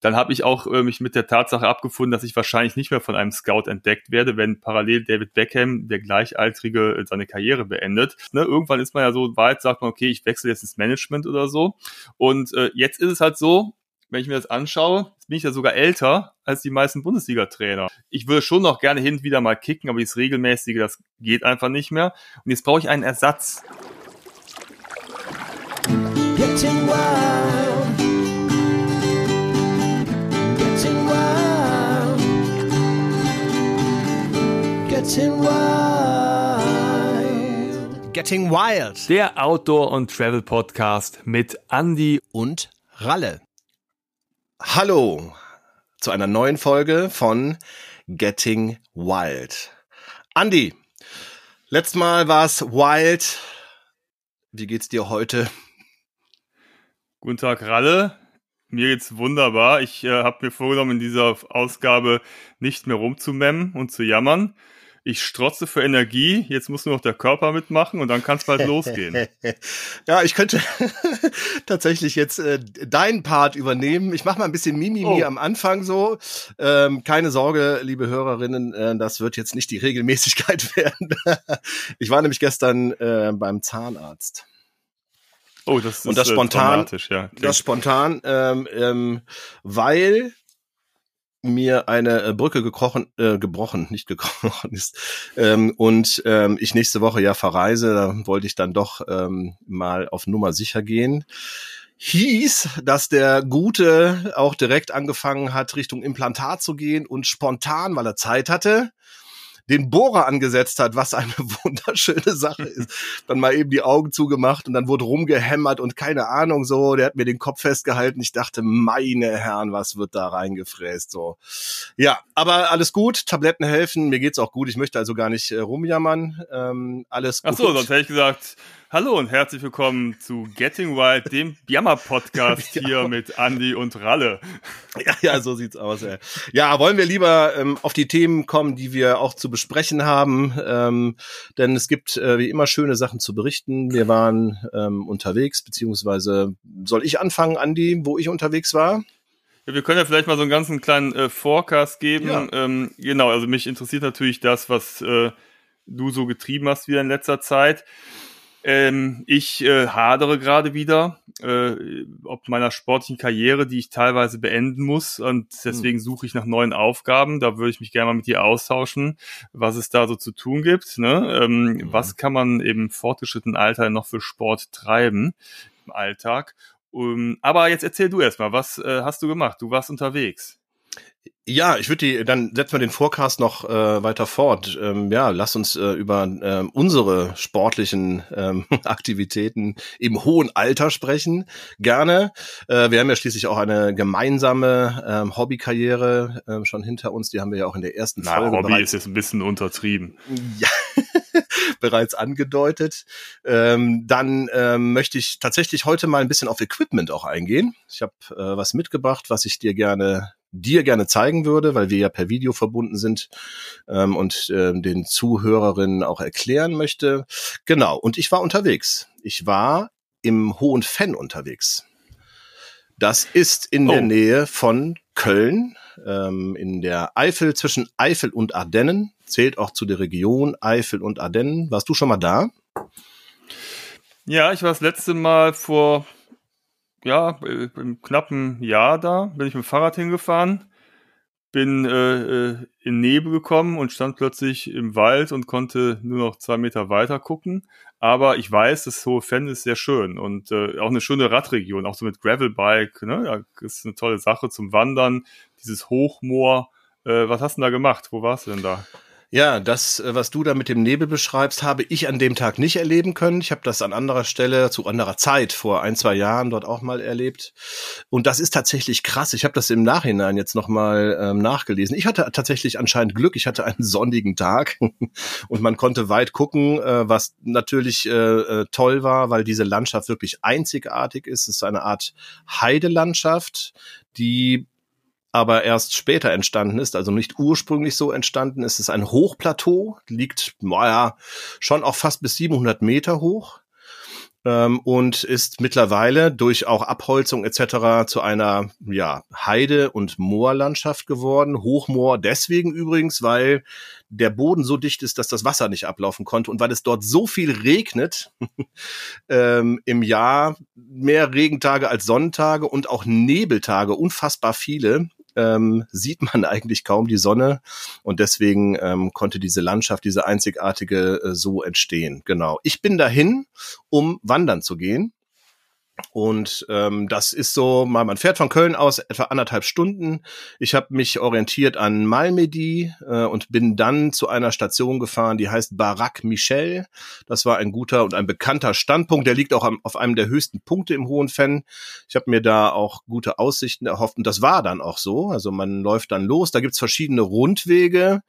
dann habe ich auch äh, mich mit der Tatsache abgefunden, dass ich wahrscheinlich nicht mehr von einem Scout entdeckt werde, wenn parallel David Beckham, der Gleichaltrige, äh, seine Karriere beendet. Ne, irgendwann ist man ja so weit, sagt man, okay, ich wechsle jetzt ins Management oder so. Und äh, jetzt ist es halt so, wenn ich mir das anschaue, bin ich ja sogar älter als die meisten Bundesliga-Trainer. Ich würde schon noch gerne hin und wieder mal kicken, aber dieses regelmäßige, das geht einfach nicht mehr. Und jetzt brauche ich einen Ersatz. Getting wild. Getting wild. Getting Wild. Der Outdoor- und Travel-Podcast mit Andy und Ralle. Hallo zu einer neuen Folge von Getting Wild. Andy, letztes Mal war es wild. Wie geht's dir heute? Guten Tag, Ralle. Mir geht's wunderbar. Ich äh, habe mir vorgenommen, in dieser Ausgabe nicht mehr rumzumemmen und zu jammern, ich strotze für Energie, jetzt muss nur noch der Körper mitmachen und dann kann es bald losgehen. Ja, ich könnte tatsächlich jetzt äh, deinen Part übernehmen. Ich mache mal ein bisschen Mimimi oh. am Anfang so. Ähm, keine Sorge, liebe Hörerinnen, äh, das wird jetzt nicht die Regelmäßigkeit werden. ich war nämlich gestern äh, beim Zahnarzt. Oh, das ist und das äh, spontan, ja. Das spontan, ähm, ähm, weil mir eine äh, Brücke gekrochen, äh, gebrochen, nicht gekrochen ist. Ähm, und ähm, ich nächste Woche ja verreise, da wollte ich dann doch ähm, mal auf Nummer sicher gehen. Hieß, dass der Gute auch direkt angefangen hat, Richtung Implantat zu gehen und spontan, weil er Zeit hatte, den Bohrer angesetzt hat, was eine wunderschöne Sache ist. Dann mal eben die Augen zugemacht und dann wurde rumgehämmert und keine Ahnung so, der hat mir den Kopf festgehalten. Ich dachte, meine Herren, was wird da reingefräst so. Ja, aber alles gut, Tabletten helfen, mir geht's auch gut. Ich möchte also gar nicht äh, rumjammern. Ähm, alles gut. Ach so, sonst hätte ich gesagt, Hallo und herzlich willkommen zu Getting Wild, dem Jammer-Podcast ja. hier mit Andy und Ralle. Ja, ja, so sieht's aus. Ey. Ja, wollen wir lieber ähm, auf die Themen kommen, die wir auch zu besprechen haben, ähm, denn es gibt äh, wie immer schöne Sachen zu berichten. Wir waren ähm, unterwegs, beziehungsweise soll ich anfangen, Andy, wo ich unterwegs war? Ja, wir können ja vielleicht mal so einen ganzen kleinen äh, Forecast geben. Ja. Ähm, genau, also mich interessiert natürlich das, was äh, du so getrieben hast wieder in letzter Zeit. Ähm, ich äh, hadere gerade wieder, äh, ob meiner sportlichen Karriere, die ich teilweise beenden muss. Und deswegen suche ich nach neuen Aufgaben. Da würde ich mich gerne mal mit dir austauschen, was es da so zu tun gibt. Ne? Ähm, mhm. Was kann man im fortgeschrittenen Alter noch für Sport treiben im Alltag? Um, aber jetzt erzähl du erstmal, was äh, hast du gemacht? Du warst unterwegs. Ja, ich würde die, dann setzen wir den Forecast noch äh, weiter fort. Ähm, ja, lass uns äh, über ähm, unsere sportlichen ähm, Aktivitäten im hohen Alter sprechen. Gerne. Äh, wir haben ja schließlich auch eine gemeinsame ähm, Hobbykarriere äh, schon hinter uns. Die haben wir ja auch in der ersten Na, Folge. Hobby ist jetzt ein bisschen untertrieben. Ja. bereits angedeutet. Ähm, dann ähm, möchte ich tatsächlich heute mal ein bisschen auf Equipment auch eingehen. Ich habe äh, was mitgebracht, was ich dir gerne dir gerne zeigen würde, weil wir ja per Video verbunden sind ähm, und äh, den Zuhörerinnen auch erklären möchte. Genau, und ich war unterwegs. Ich war im Hohen Fenn unterwegs. Das ist in oh. der Nähe von Köln, ähm, in der Eifel zwischen Eifel und Ardennen, zählt auch zu der Region Eifel und Ardennen. Warst du schon mal da? Ja, ich war das letzte Mal vor ja, äh, im knappen Jahr da, bin ich mit dem Fahrrad hingefahren, bin äh, äh, in Nebel gekommen und stand plötzlich im Wald und konnte nur noch zwei Meter weiter gucken. Aber ich weiß, das Hohe Fenn ist sehr schön und äh, auch eine schöne Radregion, auch so mit Gravelbike, ne? Ja, ist eine tolle Sache zum Wandern, dieses Hochmoor. Äh, was hast du denn da gemacht? Wo warst du denn da? Ja, das, äh, was du da mit dem Nebel beschreibst, habe ich an dem Tag nicht erleben können. Ich habe das an anderer Stelle zu anderer Zeit vor ein, zwei Jahren dort auch mal erlebt. Und das ist tatsächlich krass. Ich habe das im Nachhinein jetzt nochmal ähm, nachgelesen. Ich hatte tatsächlich anscheinend Glück. Ich hatte einen sonnigen Tag und man konnte weit gucken, äh, was natürlich äh, äh, toll war, weil diese Landschaft wirklich einzigartig ist. Es ist eine Art Heidelandschaft, die aber erst später entstanden ist, also nicht ursprünglich so entstanden ist. Es ist ein Hochplateau, liegt, naja, schon auch fast bis 700 Meter hoch. ähm, und ist mittlerweile durch auch Abholzung etc. zu einer ja, Heide- und Moorlandschaft geworden. Hochmoor deswegen übrigens, weil der Boden so dicht ist, dass das Wasser nicht ablaufen konnte und weil es dort so viel regnet ähm, im Jahr, mehr Regentage als Sonnentage und auch Nebeltage, unfassbar viele, ähm, sieht man eigentlich kaum die Sonne und deswegen ähm, konnte diese Landschaft, diese einzigartige äh, so entstehen. Genau. Ich bin dahin, um wandern zu gehen und ähm, das ist so, man fährt von Köln aus etwa anderthalb Stunden. Ich habe mich orientiert an Malmedy äh, und bin dann zu einer Station gefahren, die heißt Barak Michel. Das war ein guter und ein bekannter Standpunkt. Der liegt auch am, auf einem der höchsten Punkte im Hohen Fenn. Ich habe mir da auch gute Aussichten erhofft und das war dann auch so. Also man läuft dann los. Da gibt's verschiedene Rundwege,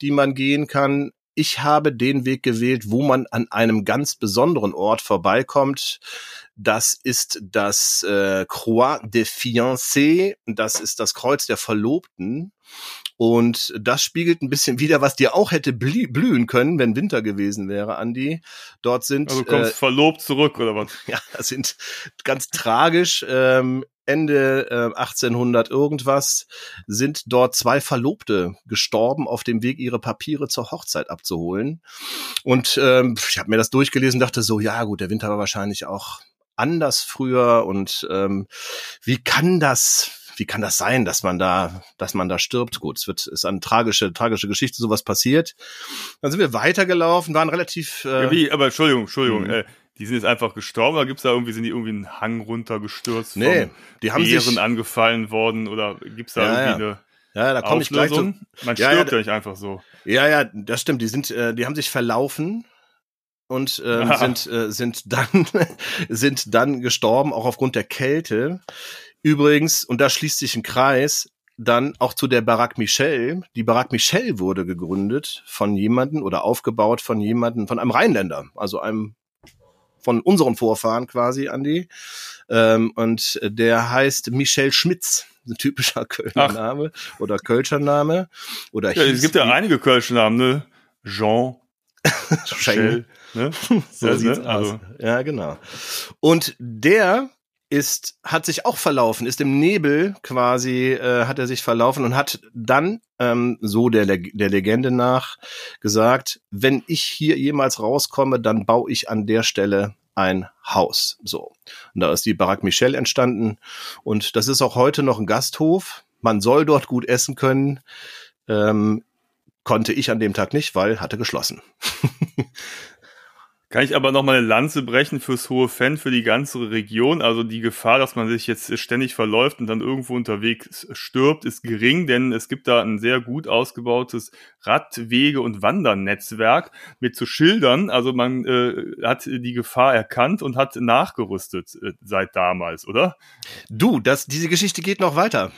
die man gehen kann ich habe den Weg gewählt, wo man an einem ganz besonderen Ort vorbeikommt. Das ist das äh, Croix des Fiancés. Das ist das Kreuz der Verlobten. Und das spiegelt ein bisschen wieder, was dir auch hätte blühen können, wenn Winter gewesen wäre, Andi. Dort sind. Also du kommst äh, verlobt zurück, oder was? Ja, das sind ganz tragisch. Ähm, Ende äh, 1800 irgendwas sind dort zwei Verlobte gestorben auf dem Weg, ihre Papiere zur Hochzeit abzuholen. Und ähm, ich habe mir das durchgelesen, dachte so, ja gut, der Winter war wahrscheinlich auch anders früher und ähm, wie kann das wie kann das sein, dass man da, dass man da stirbt? Gut, es wird, ist eine tragische, tragische Geschichte, sowas passiert. Dann sind wir weitergelaufen, waren relativ. Äh, ja, wie, aber Entschuldigung, Entschuldigung, äh, die sind jetzt einfach gestorben oder gibt's da irgendwie, sind die irgendwie einen Hang runtergestürzt? Nee, die haben Bären sich angefallen worden oder gibt's da ja, irgendwie ja. eine ja, da komme ich gleich zu. Man stirbt ja, ja, nicht einfach so. Ja, ja, das stimmt. Die sind, äh, die haben sich verlaufen und ähm, sind äh, sind dann sind dann gestorben auch aufgrund der Kälte. Übrigens und da schließt sich ein Kreis dann auch zu der Barak Michel. Die Barak Michel wurde gegründet von jemanden oder aufgebaut von jemanden, von einem Rheinländer, also einem von unseren Vorfahren quasi, Andi. Ähm, und der heißt Michel Schmitz. Ein typischer Kölner Ach. Name oder Kölscher Name. Oder ja, es gibt ja einige Kölscher Namen, ne? Jean, Michel. Ne? so ja, sieht's ne? aus. Also. Ja, genau. Und der ist, hat sich auch verlaufen, ist im Nebel quasi, äh, hat er sich verlaufen und hat dann, ähm, so der, der Legende nach, gesagt, wenn ich hier jemals rauskomme, dann baue ich an der Stelle ein Haus. So. Und da ist die Barak Michel entstanden. Und das ist auch heute noch ein Gasthof. Man soll dort gut essen können. Ähm, konnte ich an dem Tag nicht, weil hatte geschlossen. Kann ich aber noch mal eine Lanze brechen fürs hohe Fan, für die ganze Region. Also die Gefahr, dass man sich jetzt ständig verläuft und dann irgendwo unterwegs stirbt, ist gering, denn es gibt da ein sehr gut ausgebautes Radwege- und Wandernetzwerk mit zu Schildern. Also man äh, hat die Gefahr erkannt und hat nachgerüstet äh, seit damals, oder? Du, das, diese Geschichte geht noch weiter.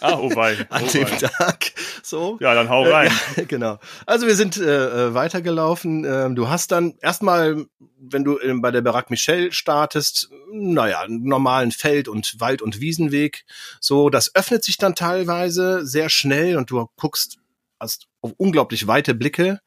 Ah, oh wei. Oh An dem Tag. So. Ja, dann hau rein. Äh, ja, genau. Also wir sind äh, äh weitergelaufen. Ähm, du hast dann erstmal, wenn du äh, bei der Barack Michel startest, naja, einen normalen Feld- und Wald- und Wiesenweg. So, das öffnet sich dann teilweise sehr schnell und du guckst hast unglaublich weite Blicke.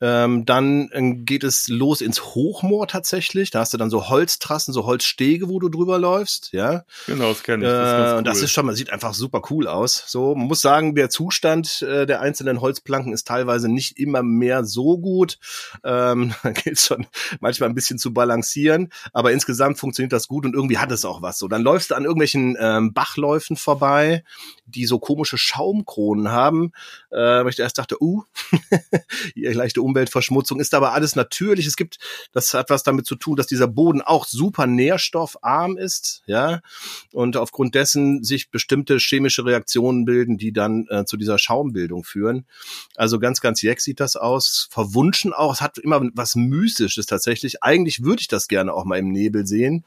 Ähm, dann äh, geht es los ins Hochmoor tatsächlich. Da hast du dann so Holztrassen, so Holzstege, wo du drüber läufst. Ja, genau, das kenne ich. Das, ist äh, cool. das ist schon, man sieht einfach super cool aus. So, man muss sagen, der Zustand äh, der einzelnen Holzplanken ist teilweise nicht immer mehr so gut. Ähm, da gilt schon manchmal ein bisschen zu balancieren, aber insgesamt funktioniert das gut und irgendwie hat es auch was. So, dann läufst du an irgendwelchen ähm, Bachläufen vorbei, die so komische Schaumkronen haben. Äh, ich erst dachte, uh, leichte Umweltverschmutzung ist aber alles natürlich. Es gibt, das hat was damit zu tun, dass dieser Boden auch super nährstoffarm ist, ja, und aufgrund dessen sich bestimmte chemische Reaktionen bilden, die dann äh, zu dieser Schaumbildung führen. Also ganz, ganz jeck sieht das aus. Verwunschen auch. Es hat immer was Mystisches tatsächlich. Eigentlich würde ich das gerne auch mal im Nebel sehen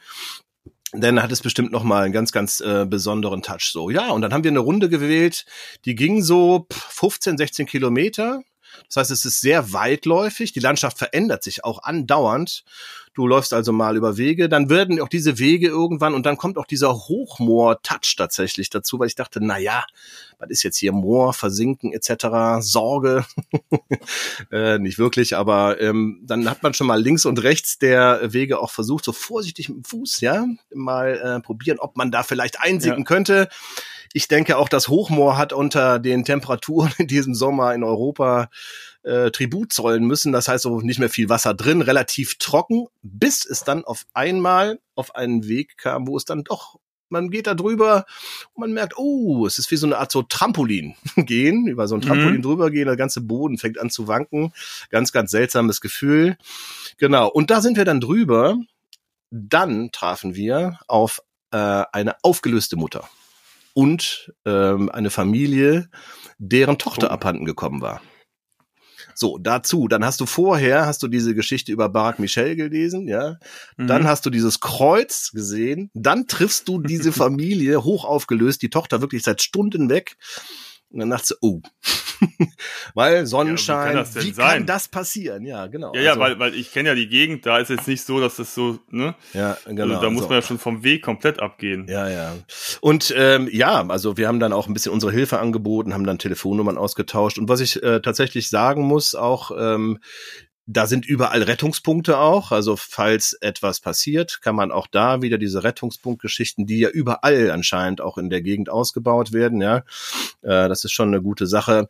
dann hat es bestimmt noch mal einen ganz ganz äh, besonderen Touch. So ja und dann haben wir eine Runde gewählt die ging so 15 16 Kilometer Das heißt, es ist sehr weitläufig. Die Landschaft verändert sich auch andauernd. Du läufst also mal über Wege, dann werden auch diese Wege irgendwann und dann kommt auch dieser Hochmoor-Touch tatsächlich dazu, weil ich dachte, na ja, was ist jetzt hier Moor, Versinken etc., Sorge, äh, nicht wirklich, aber ähm, dann hat man schon mal links und rechts der Wege auch versucht, so vorsichtig mit dem Fuß, ja, mal äh, probieren, ob man da vielleicht einsinken ja. könnte. Ich denke auch, das Hochmoor hat unter den Temperaturen in diesem Sommer in Europa äh, Tribut zollen müssen. Das heißt so nicht mehr viel Wasser drin, relativ trocken, bis es dann auf einmal auf einen Weg kam, wo es dann doch man geht da drüber und man merkt, oh, es ist wie so eine Art so Trampolin gehen, über so ein Trampolin mhm. drüber gehen, der ganze Boden fängt an zu wanken. Ganz, ganz seltsames Gefühl. Genau. Und da sind wir dann drüber. Dann trafen wir auf äh, eine aufgelöste Mutter und ähm, eine Familie, deren Tochter oh. abhanden gekommen war. So, dazu, dann hast du vorher, hast du diese Geschichte über Barack Michel gelesen, ja. Mhm. Dann hast du dieses Kreuz gesehen. Dann triffst du diese Familie hoch aufgelöst, die Tochter wirklich seit Stunden weg. Und dann dachte sie, oh, weil Sonnenschein, ja, wie, kann das, wie kann das, passieren? Ja, genau. Ja, ja, also, weil, weil ich kenne ja die Gegend, da ist jetzt nicht so, dass das so, ne? Ja, genau. Also, da muss so. man ja schon vom Weg komplett abgehen. Ja, ja. Und ähm, ja, also wir haben dann auch ein bisschen unsere Hilfe angeboten, haben dann Telefonnummern ausgetauscht. Und was ich äh, tatsächlich sagen muss, auch ähm, da sind überall Rettungspunkte auch. Also falls etwas passiert, kann man auch da wieder diese Rettungspunktgeschichten, die ja überall anscheinend auch in der Gegend ausgebaut werden. Ja, äh, das ist schon eine gute Sache.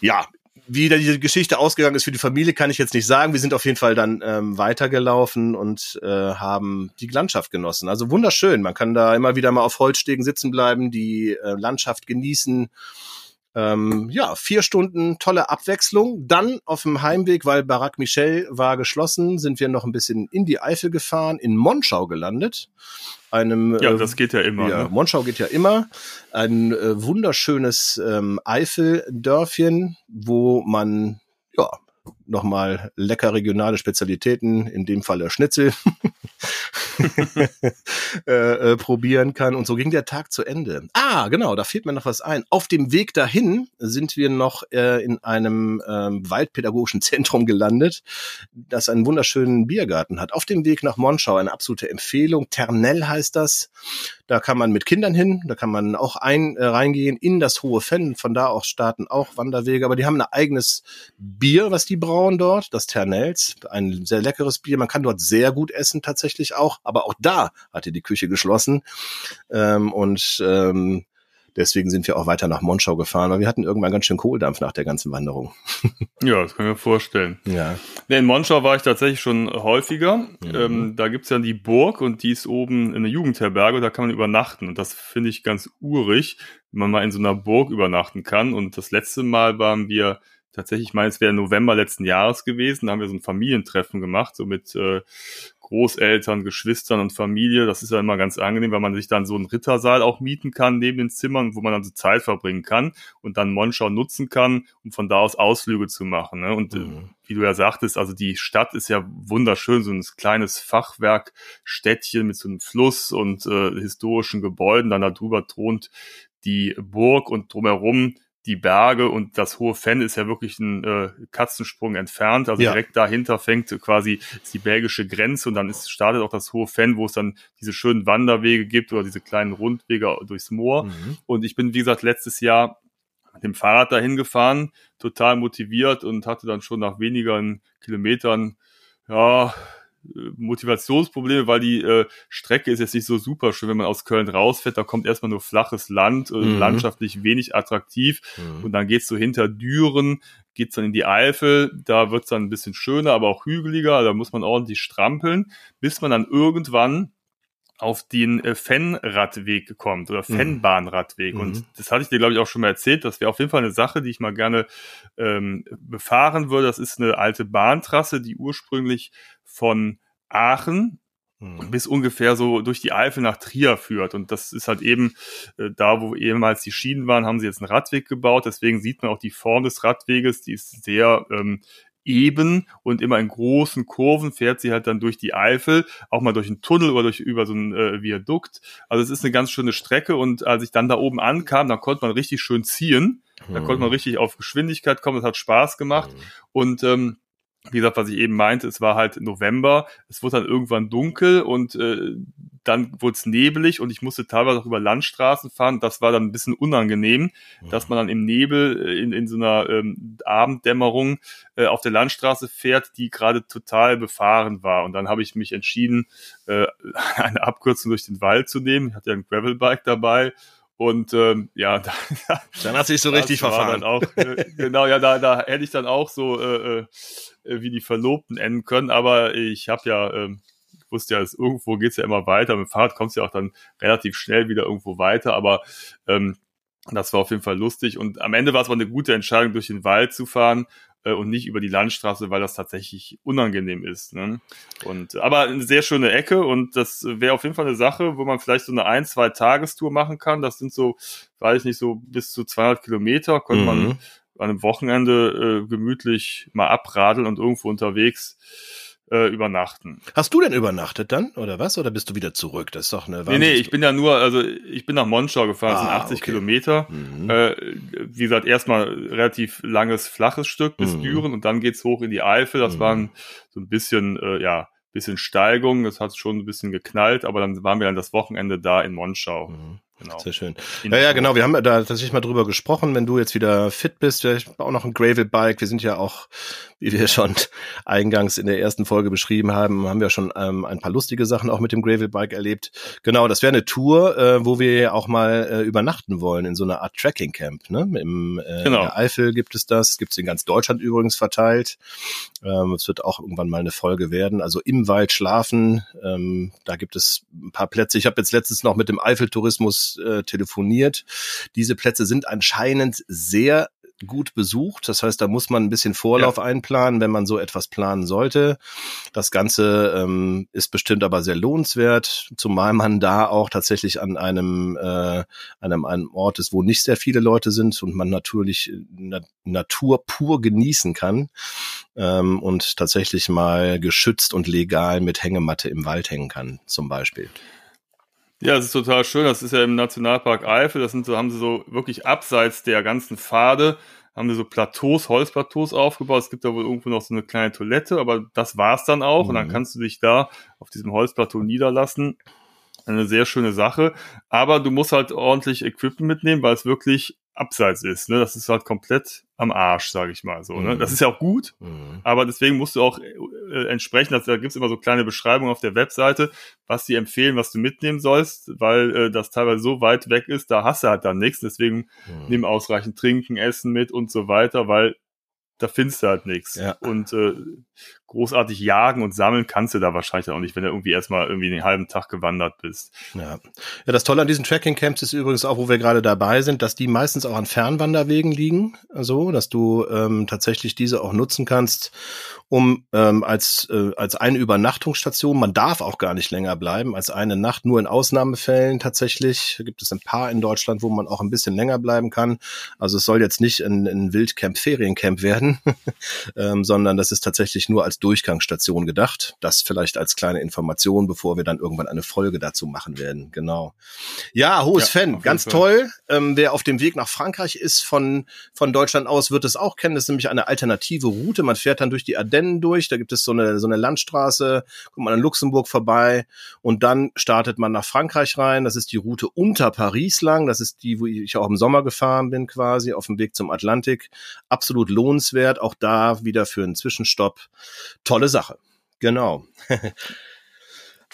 Ja, wie da diese Geschichte ausgegangen ist für die Familie, kann ich jetzt nicht sagen. Wir sind auf jeden Fall dann ähm, weitergelaufen und äh, haben die Landschaft genossen. Also wunderschön. Man kann da immer wieder mal auf Holzstegen sitzen bleiben, die äh, Landschaft genießen ähm, ja, vier Stunden tolle Abwechslung. Dann auf dem Heimweg, weil Barack Michel war geschlossen, sind wir noch ein bisschen in die Eifel gefahren, in Monschau gelandet. Einem, ja, äh, das geht ja immer. Ja, ne? Monschau geht ja immer. Ein äh, wunderschönes ähm, Eifeldörfchen, wo man ja nochmal lecker regionale Spezialitäten, in dem Fall der Schnitzel, äh, äh, probieren kann. Und so ging der Tag zu Ende. Ah, genau, da fehlt mir noch was ein. Auf dem Weg dahin sind wir noch äh, in einem ähm, waldpädagogischen Zentrum gelandet, das einen wunderschönen Biergarten hat. Auf dem Weg nach Monschau eine absolute Empfehlung. Ternell heißt das. Da kann man mit Kindern hin, da kann man auch ein, äh, reingehen in das Hohe Fenn. Von da aus starten auch Wanderwege. Aber die haben ein eigenes Bier, was die brauen dort, das Ternels. Ein sehr leckeres Bier. Man kann dort sehr gut essen tatsächlich auch. Aber auch da hatte die Küche geschlossen. Ähm, und ähm, Deswegen sind wir auch weiter nach Monschau gefahren, weil wir hatten irgendwann ganz schön Kohldampf nach der ganzen Wanderung. ja, das kann ich mir vorstellen. Ja. In Monschau war ich tatsächlich schon häufiger. Mhm. Ähm, da gibt's ja die Burg und die ist oben in der Jugendherberge, da kann man übernachten. Und das finde ich ganz urig, wenn man mal in so einer Burg übernachten kann. Und das letzte Mal waren wir tatsächlich, ich meine, es wäre November letzten Jahres gewesen, da haben wir so ein Familientreffen gemacht, so mit äh, Großeltern, Geschwistern und Familie. Das ist ja immer ganz angenehm, weil man sich dann so einen Rittersaal auch mieten kann neben den Zimmern, wo man dann so Zeit verbringen kann und dann Monschau nutzen kann, um von da aus Ausflüge zu machen. Ne? Und äh, mhm. wie du ja sagtest, also die Stadt ist ja wunderschön, so ein kleines Fachwerkstädtchen mit so einem Fluss und äh, historischen Gebäuden. Dann darüber thront die Burg und drumherum die Berge und das hohe Fenn ist ja wirklich ein äh, Katzensprung entfernt. Also ja. direkt dahinter fängt quasi die belgische Grenze und dann ist, startet auch das hohe Fenn, wo es dann diese schönen Wanderwege gibt oder diese kleinen Rundwege durchs Moor. Mhm. Und ich bin, wie gesagt, letztes Jahr mit dem Fahrrad dahin gefahren, total motiviert und hatte dann schon nach wenigen Kilometern ja Motivationsprobleme, weil die äh, Strecke ist jetzt nicht so super schön, wenn man aus Köln rausfährt, da kommt erstmal nur flaches Land, äh, mhm. landschaftlich wenig attraktiv mhm. und dann geht's so hinter Düren, geht's dann in die Eifel, da wird's dann ein bisschen schöner, aber auch hügeliger, da muss man ordentlich strampeln, bis man dann irgendwann auf den äh, Fennradweg kommt oder mhm. Fennbahnradweg. Mhm. Und das hatte ich dir, glaube ich, auch schon mal erzählt. Das wäre auf jeden Fall eine Sache, die ich mal gerne ähm, befahren würde. Das ist eine alte Bahntrasse, die ursprünglich von Aachen mhm. bis ungefähr so durch die Eifel nach Trier führt. Und das ist halt eben äh, da, wo ehemals die Schienen waren, haben sie jetzt einen Radweg gebaut. Deswegen sieht man auch die Form des Radweges, die ist sehr ähm, eben und immer in großen Kurven fährt sie halt dann durch die Eifel, auch mal durch einen Tunnel oder durch über so ein äh, Viadukt. Also es ist eine ganz schöne Strecke und als ich dann da oben ankam, da konnte man richtig schön ziehen. Da konnte man mhm. richtig auf Geschwindigkeit kommen. Das hat Spaß gemacht. Mhm. Und ähm, wie gesagt, was ich eben meinte, es war halt November, es wurde dann irgendwann dunkel und äh, dann wurde es nebelig und ich musste teilweise auch über Landstraßen fahren. Das war dann ein bisschen unangenehm, ja. dass man dann im Nebel äh, in, in so einer ähm, Abenddämmerung äh, auf der Landstraße fährt, die gerade total befahren war. Und dann habe ich mich entschieden, äh, eine Abkürzung durch den Wald zu nehmen. Ich hatte ja ein Gravelbike dabei und ähm, ja, da, dann hat sich so richtig verfahren. Auch, äh, genau, ja, da, da hätte ich dann auch so äh, äh, wie die Verlobten enden können. Aber ich habe ja, äh, wusste ja, es, irgendwo geht's ja immer weiter. Mit dem Fahrrad kommst du ja auch dann relativ schnell wieder irgendwo weiter. Aber ähm, das war auf jeden Fall lustig. Und am Ende war es aber eine gute Entscheidung, durch den Wald zu fahren äh, und nicht über die Landstraße, weil das tatsächlich unangenehm ist. Ne? Und aber eine sehr schöne Ecke und das wäre auf jeden Fall eine Sache, wo man vielleicht so eine ein, zwei Tagestour machen kann. Das sind so, weiß ich nicht, so bis zu 200 Kilometer. Könnte mhm. man an einem Wochenende äh, gemütlich mal abradeln und irgendwo unterwegs äh, übernachten. Hast du denn übernachtet dann oder was? Oder bist du wieder zurück? Das ist doch eine Nee, nee, ich bin ja nur, also ich bin nach Monschau gefahren, das ah, sind 80 okay. Kilometer. Mhm. Äh, wie gesagt, erstmal relativ langes, flaches Stück bis mhm. Düren und dann geht's hoch in die Eifel. Das mhm. waren so ein bisschen, äh, ja, bisschen Steigung, das hat schon ein bisschen geknallt, aber dann waren wir dann das Wochenende da in Monschau. Mhm. Genau. Sehr schön. Ja, ja, genau. Wir haben da tatsächlich mal drüber gesprochen. Wenn du jetzt wieder fit bist, vielleicht auch noch ein Gravel-Bike. Wir sind ja auch, wie wir schon eingangs in der ersten Folge beschrieben haben, haben wir schon ähm, ein paar lustige Sachen auch mit dem Gravel-Bike erlebt. Genau, das wäre eine Tour, äh, wo wir auch mal äh, übernachten wollen in so einer Art Tracking-Camp. Ne? Im äh, genau. Eifel gibt es das, gibt es in ganz Deutschland übrigens verteilt. Ähm, es wird auch irgendwann mal eine Folge werden. Also im Wald schlafen. Ähm, da gibt es ein paar Plätze. Ich habe jetzt letztens noch mit dem Eifel-Tourismus äh, telefoniert. Diese Plätze sind anscheinend sehr gut besucht. Das heißt, da muss man ein bisschen Vorlauf ja. einplanen, wenn man so etwas planen sollte. Das Ganze ähm, ist bestimmt aber sehr lohnenswert, zumal man da auch tatsächlich an einem, äh, einem, einem Ort ist, wo nicht sehr viele Leute sind und man natürlich Na Natur pur genießen kann ähm, und tatsächlich mal geschützt und legal mit Hängematte im Wald hängen kann, zum Beispiel. Ja, es ist total schön. Das ist ja im Nationalpark Eifel. Das sind so, haben sie so wirklich abseits der ganzen Pfade, haben sie so Plateaus, Holzplateaus aufgebaut. Es gibt da wohl irgendwo noch so eine kleine Toilette, aber das war's dann auch. Mhm. Und dann mhm. kannst du dich da auf diesem Holzplateau niederlassen. Eine sehr schöne Sache. Aber du musst halt ordentlich Equipment mitnehmen, weil es wirklich abseits ist. Ne? Das ist halt komplett am Arsch, sage ich mal so. Ne? Das mhm. ist ja auch gut, mhm. aber deswegen musst du auch äh, entsprechend, also da gibt's immer so kleine Beschreibungen auf der Webseite, was die empfehlen, was du mitnehmen sollst, weil äh, das teilweise so weit weg ist, da hast du halt dann nichts. Deswegen mhm. nimm ausreichend Trinken, Essen mit und so weiter, weil da findest du halt nichts. Ja. Und äh, großartig jagen und sammeln kannst du da wahrscheinlich auch nicht, wenn du irgendwie erstmal irgendwie den halben Tag gewandert bist. Ja. ja, das Tolle an diesen Tracking-Camps ist übrigens auch, wo wir gerade dabei sind, dass die meistens auch an Fernwanderwegen liegen, so, dass du ähm, tatsächlich diese auch nutzen kannst, um ähm, als, äh, als eine Übernachtungsstation, man darf auch gar nicht länger bleiben, als eine Nacht, nur in Ausnahmefällen tatsächlich. Da gibt es ein paar in Deutschland, wo man auch ein bisschen länger bleiben kann. Also es soll jetzt nicht ein, ein Wildcamp, Feriencamp werden, ähm, sondern das ist tatsächlich nur als Durchgangsstation gedacht. Das vielleicht als kleine Information, bevor wir dann irgendwann eine Folge dazu machen werden. Genau. Ja, hohes ja, Fan, ganz toll. Ähm, wer auf dem Weg nach Frankreich ist von, von Deutschland aus, wird es auch kennen. Das ist nämlich eine alternative Route. Man fährt dann durch die Ardennen durch. Da gibt es so eine, so eine Landstraße, kommt man an Luxemburg vorbei und dann startet man nach Frankreich rein. Das ist die Route unter Paris lang. Das ist die, wo ich auch im Sommer gefahren bin, quasi auf dem Weg zum Atlantik. Absolut lohnenswert. Auch da wieder für einen Zwischenstopp tolle Sache. Genau.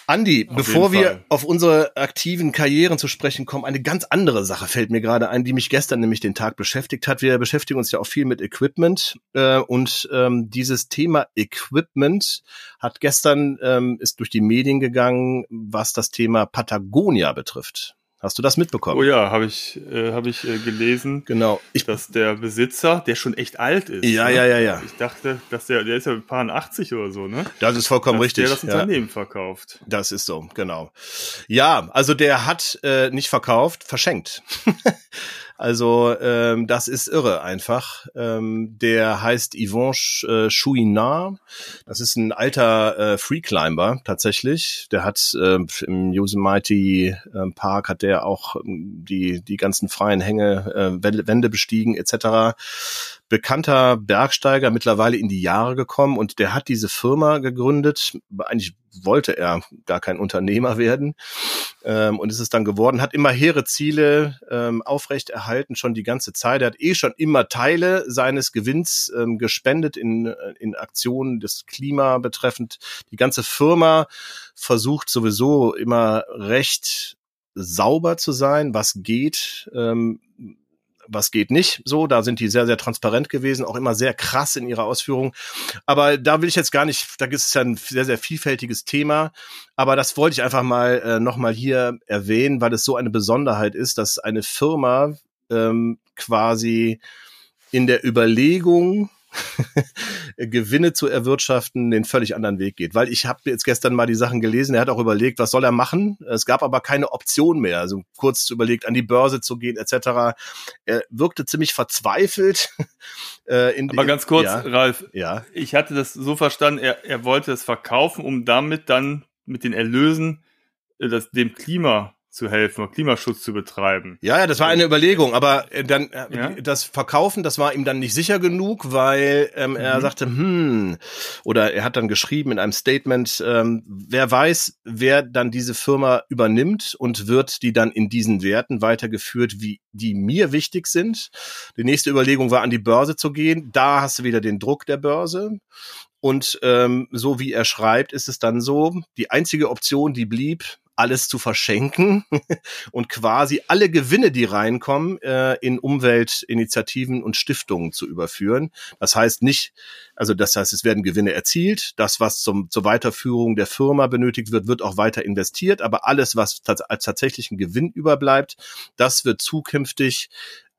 Andi, auf bevor wir auf unsere aktiven Karrieren zu sprechen kommen, eine ganz andere Sache fällt mir gerade ein, die mich gestern nämlich den Tag beschäftigt hat. Wir beschäftigen uns ja auch viel mit Equipment äh, und ähm, dieses Thema Equipment hat gestern ähm, ist durch die Medien gegangen, was das Thema Patagonia betrifft. Hast du das mitbekommen? Oh ja, habe ich, äh, hab ich äh, gelesen. Genau. Ich, dass der Besitzer, der schon echt alt ist. Ja, ne? ja, ja, ja. Ich dachte, dass der, der ist ja ein paar 80 oder so, ne? Das ist vollkommen dass richtig. Der das Unternehmen ja. verkauft. Das ist so, genau. Ja, also der hat äh, nicht verkauft, verschenkt. Also ähm, das ist irre einfach. Ähm, der heißt Yvon äh, Chouinard. Das ist ein alter äh, Freeclimber tatsächlich. Der hat äh, im Yosemite äh, Park hat der auch ähm, die die ganzen freien Hänge, äh, Wände bestiegen etc bekannter Bergsteiger, mittlerweile in die Jahre gekommen und der hat diese Firma gegründet. Eigentlich wollte er gar kein Unternehmer werden ähm, und ist es dann geworden, hat immer hehre Ziele ähm, aufrechterhalten, schon die ganze Zeit. Er hat eh schon immer Teile seines Gewinns ähm, gespendet in, in Aktionen des Klima betreffend. Die ganze Firma versucht sowieso immer recht sauber zu sein, was geht. Ähm, was geht nicht so. Da sind die sehr, sehr transparent gewesen, auch immer sehr krass in ihrer Ausführung. Aber da will ich jetzt gar nicht, da ist es ja ein sehr, sehr vielfältiges Thema. Aber das wollte ich einfach mal äh, nochmal hier erwähnen, weil es so eine Besonderheit ist, dass eine Firma ähm, quasi in der Überlegung Gewinne zu erwirtschaften, den völlig anderen Weg geht. Weil ich habe jetzt gestern mal die Sachen gelesen, er hat auch überlegt, was soll er machen. Es gab aber keine Option mehr. Also kurz überlegt, an die Börse zu gehen etc. Er wirkte ziemlich verzweifelt. Äh, in, aber ganz kurz, ja, Ralf, ja. ich hatte das so verstanden, er, er wollte es verkaufen, um damit dann mit den Erlösen äh, das, dem Klima zu helfen, Klimaschutz zu betreiben. Ja, ja, das war eine Überlegung, aber äh, dann äh, ja? das Verkaufen, das war ihm dann nicht sicher genug, weil ähm, mhm. er sagte, hm, oder er hat dann geschrieben in einem Statement, ähm, wer weiß, wer dann diese Firma übernimmt und wird die dann in diesen Werten weitergeführt, wie die mir wichtig sind. Die nächste Überlegung war, an die Börse zu gehen. Da hast du wieder den Druck der Börse. Und ähm, so wie er schreibt, ist es dann so, die einzige Option, die blieb, alles zu verschenken und quasi alle Gewinne, die reinkommen, äh, in Umweltinitiativen und Stiftungen zu überführen. Das heißt nicht, also das heißt, es werden Gewinne erzielt. Das, was zum, zur Weiterführung der Firma benötigt wird, wird auch weiter investiert. Aber alles, was als tatsächlichen Gewinn überbleibt, das wird zukünftig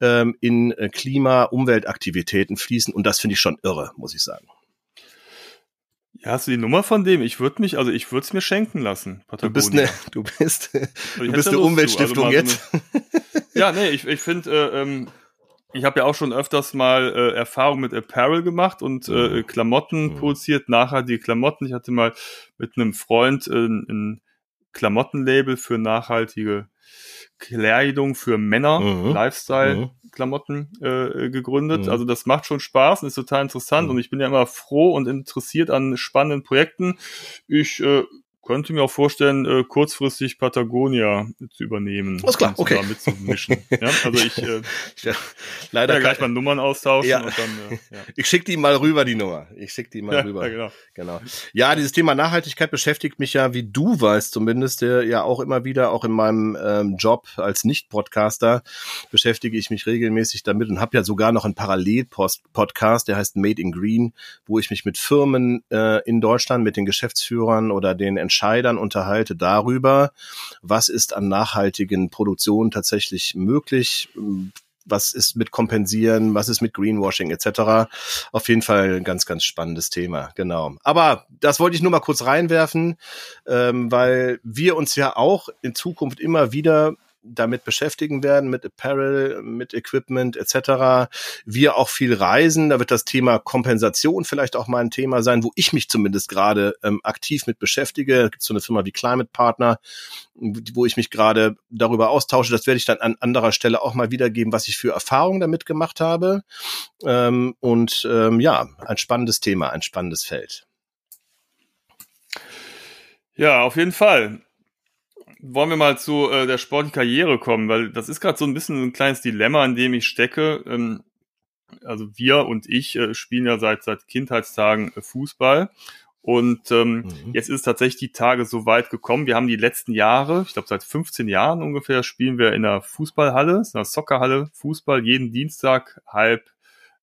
ähm, in äh, Klima-, Umweltaktivitäten fließen. Und das finde ich schon irre, muss ich sagen. Ja, hast du die Nummer von dem? Ich würde mich, also ich würde es mir schenken lassen. Patagonia. Du bist eine, du bist, also du bist eine Umweltstiftung also jetzt. So eine, ja, nee, ich, ich finde, äh, ähm, ich habe ja auch schon öfters mal äh, Erfahrung mit Apparel gemacht und äh, mhm. Klamotten mhm. produziert, nachhaltige Klamotten. Ich hatte mal mit einem Freund äh, ein Klamottenlabel für nachhaltige Kleidung für Männer, mhm. Lifestyle. Mhm. Klamotten äh, gegründet. Mhm. Also das macht schon Spaß und ist total interessant mhm. und ich bin ja immer froh und interessiert an spannenden Projekten. Ich äh, könnte mir auch vorstellen, äh, kurzfristig Patagonia zu übernehmen. Alles klar, okay. Mitzumischen. ja, also ich äh, ja, leider ja, gleich mal Nummern austauschen ja. und dann. Äh, ja. Ich schicke die mal rüber die Nummer. Ich schicke die mal ja, rüber. Ja, genau. genau. Ja, dieses Thema Nachhaltigkeit beschäftigt mich ja, wie du weißt zumindest, der ja auch immer wieder, auch in meinem ähm, Job als Nicht-Podcaster beschäftige ich mich regelmäßig damit und habe ja sogar noch einen Parallel-Podcast, der heißt Made in Green, wo ich mich mit Firmen äh, in Deutschland, mit den Geschäftsführern oder den Entscheidern Entscheidern unterhalte darüber, was ist an nachhaltigen Produktionen tatsächlich möglich, was ist mit Kompensieren, was ist mit Greenwashing etc. Auf jeden Fall ein ganz, ganz spannendes Thema, genau. Aber das wollte ich nur mal kurz reinwerfen, ähm, weil wir uns ja auch in Zukunft immer wieder damit beschäftigen werden, mit Apparel, mit Equipment etc. Wir auch viel reisen, da wird das Thema Kompensation vielleicht auch mal ein Thema sein, wo ich mich zumindest gerade ähm, aktiv mit beschäftige. Da gibt so eine Firma wie Climate Partner, wo ich mich gerade darüber austausche. Das werde ich dann an anderer Stelle auch mal wiedergeben, was ich für Erfahrungen damit gemacht habe. Ähm, und ähm, ja, ein spannendes Thema, ein spannendes Feld. Ja, auf jeden Fall wollen wir mal zu äh, der sportlichen Karriere kommen, weil das ist gerade so ein bisschen ein kleines Dilemma, in dem ich stecke. Ähm, also wir und ich äh, spielen ja seit seit Kindheitstagen äh, Fußball und ähm, mhm. jetzt ist tatsächlich die Tage so weit gekommen. Wir haben die letzten Jahre, ich glaube seit 15 Jahren ungefähr, spielen wir in einer Fußballhalle, in einer Soccerhalle, Fußball jeden Dienstag halb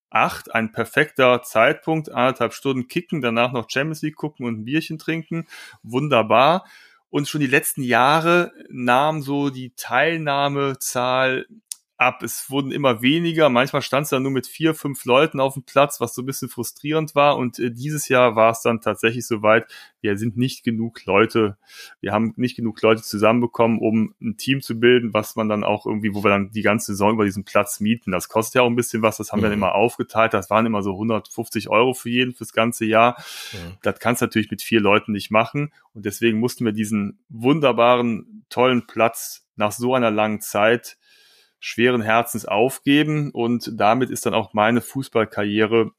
acht. Ein perfekter Zeitpunkt, anderthalb Stunden kicken, danach noch Champions League gucken und ein Bierchen trinken. Wunderbar. Und schon die letzten Jahre nahm so die Teilnahmezahl ab. Es wurden immer weniger. Manchmal stand es dann nur mit vier, fünf Leuten auf dem Platz, was so ein bisschen frustrierend war. Und äh, dieses Jahr war es dann tatsächlich soweit. Wir sind nicht genug Leute. Wir haben nicht genug Leute zusammenbekommen, um ein Team zu bilden, was man dann auch irgendwie, wo wir dann die ganze Saison über diesen Platz mieten. Das kostet ja auch ein bisschen was. Das haben mhm. wir dann immer aufgeteilt. Das waren immer so 150 Euro für jeden fürs ganze Jahr. Mhm. Das kannst du natürlich mit vier Leuten nicht machen. Und deswegen mussten wir diesen wunderbaren, tollen Platz nach so einer langen Zeit schweren Herzens aufgeben und damit ist dann auch meine Fußballkarriere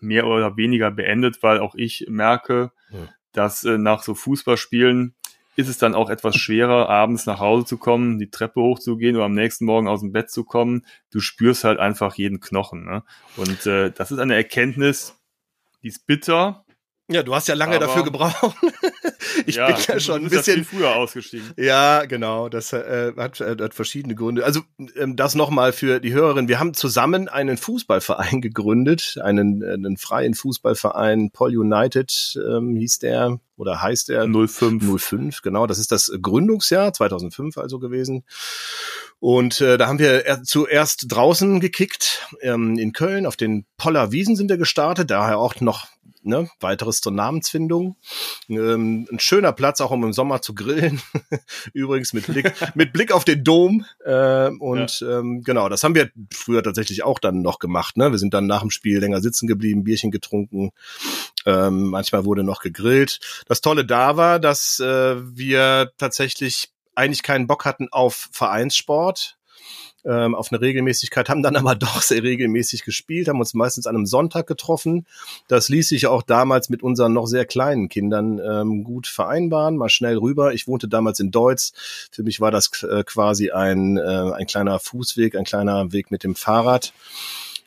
mehr oder weniger beendet, weil auch ich merke, ja. dass äh, nach so Fußballspielen ist es dann auch etwas schwerer, abends nach Hause zu kommen, die Treppe hochzugehen oder am nächsten Morgen aus dem Bett zu kommen. Du spürst halt einfach jeden Knochen. Ne? Und äh, das ist eine Erkenntnis, die ist bitter, ja, du hast ja lange dafür gebraucht. ich ja, bin ja schon ein bisschen früher ausgestiegen. Ja, genau. Das äh, hat, äh, hat verschiedene Gründe. Also ähm, das nochmal für die Hörerin. Wir haben zusammen einen Fußballverein gegründet, einen, einen freien Fußballverein. Paul United ähm, hieß der oder heißt er 05. 05, genau. Das ist das Gründungsjahr 2005 also gewesen. Und äh, da haben wir zuerst draußen gekickt ähm, in Köln auf den Poller Wiesen sind wir gestartet, daher auch noch ne, weiteres zur Namensfindung. Ähm, ein schöner Platz, auch um im Sommer zu grillen. Übrigens mit Blick, mit Blick auf den Dom. Äh, und ja. ähm, genau, das haben wir früher tatsächlich auch dann noch gemacht. Ne? Wir sind dann nach dem Spiel länger sitzen geblieben, Bierchen getrunken. Ähm, manchmal wurde noch gegrillt. Das Tolle da war, dass äh, wir tatsächlich eigentlich keinen Bock hatten auf Vereinssport ähm, auf eine Regelmäßigkeit, haben dann aber doch sehr regelmäßig gespielt, haben uns meistens an einem Sonntag getroffen. Das ließ sich auch damals mit unseren noch sehr kleinen Kindern ähm, gut vereinbaren, mal schnell rüber. Ich wohnte damals in Deutz. Für mich war das äh, quasi ein, äh, ein kleiner Fußweg, ein kleiner Weg mit dem Fahrrad.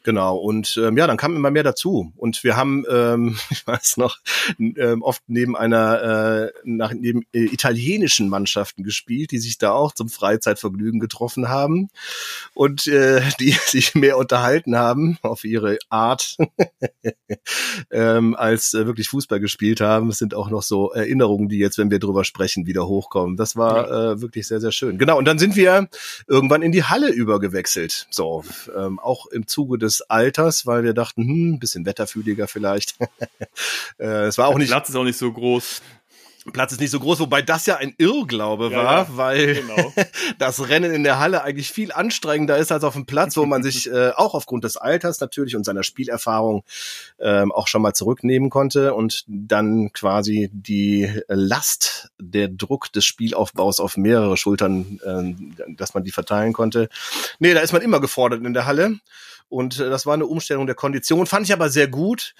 Genau, und ähm, ja, dann kam immer mehr dazu. Und wir haben, ähm, ich weiß noch, ähm, oft neben einer, äh, nach, neben äh, italienischen Mannschaften gespielt, die sich da auch zum Freizeitvergnügen getroffen haben und äh, die sich mehr unterhalten haben auf ihre Art, ähm, als äh, wirklich Fußball gespielt haben. Es sind auch noch so Erinnerungen, die jetzt, wenn wir drüber sprechen, wieder hochkommen. Das war äh, wirklich sehr, sehr schön. Genau, und dann sind wir irgendwann in die Halle übergewechselt. So, ähm, auch im Zuge des des Alters, weil wir dachten, hm, bisschen wetterfühliger vielleicht. äh, es war auch Der nicht. Platz ist auch nicht so groß. Platz ist nicht so groß, wobei das ja ein Irrglaube war, ja, weil genau. das Rennen in der Halle eigentlich viel anstrengender ist als auf dem Platz, wo man sich äh, auch aufgrund des Alters natürlich und seiner Spielerfahrung ähm, auch schon mal zurücknehmen konnte und dann quasi die Last, der Druck des Spielaufbaus auf mehrere Schultern, äh, dass man die verteilen konnte. Nee, da ist man immer gefordert in der Halle. Und äh, das war eine Umstellung der Kondition, fand ich aber sehr gut.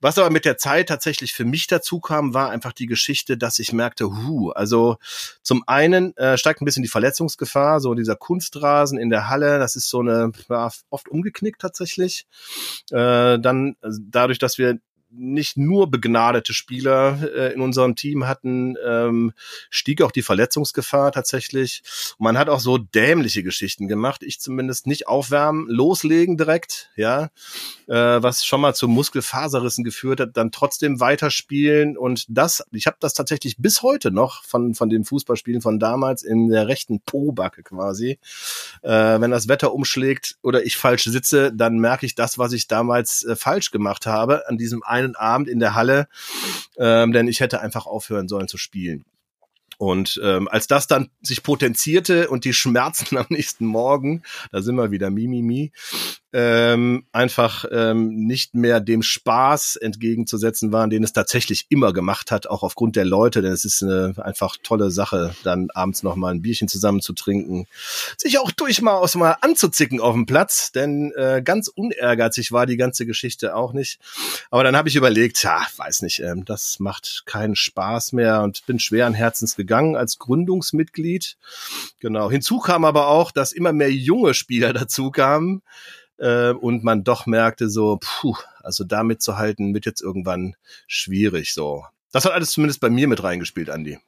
Was aber mit der Zeit tatsächlich für mich dazu kam, war einfach die Geschichte, dass ich merkte, hu, also zum einen äh, steigt ein bisschen die Verletzungsgefahr, so dieser Kunstrasen in der Halle, das ist so eine, ja, oft umgeknickt tatsächlich. Äh, dann also dadurch, dass wir nicht nur begnadete Spieler äh, in unserem Team hatten, ähm, stieg auch die Verletzungsgefahr tatsächlich. Und man hat auch so dämliche Geschichten gemacht. Ich zumindest nicht aufwärmen, loslegen direkt, ja, äh, was schon mal zu Muskelfaserrissen geführt hat, dann trotzdem weiterspielen und das, ich habe das tatsächlich bis heute noch von von den Fußballspielen von damals in der rechten Po-Backe quasi. Äh, wenn das Wetter umschlägt oder ich falsch sitze, dann merke ich das, was ich damals äh, falsch gemacht habe an diesem einen einen Abend in der Halle, ähm, denn ich hätte einfach aufhören sollen zu spielen. Und ähm, als das dann sich potenzierte und die Schmerzen am nächsten Morgen, da sind wir wieder Mimimi, mi, mi, ähm, einfach ähm, nicht mehr dem Spaß entgegenzusetzen waren, den es tatsächlich immer gemacht hat, auch aufgrund der Leute, denn es ist eine einfach tolle Sache, dann abends noch mal ein Bierchen zusammen zu trinken, sich auch durchaus mal anzuzicken auf dem Platz, denn äh, ganz unehrgeizig war die ganze Geschichte auch nicht. Aber dann habe ich überlegt, ja, weiß nicht, ähm, das macht keinen Spaß mehr und bin schweren Herzens gegangen als Gründungsmitglied. Genau. Hinzu kam aber auch, dass immer mehr junge Spieler dazu kamen, äh, und man doch merkte so, puh, also da mitzuhalten wird jetzt irgendwann schwierig so. Das hat alles zumindest bei mir mit reingespielt, Andi.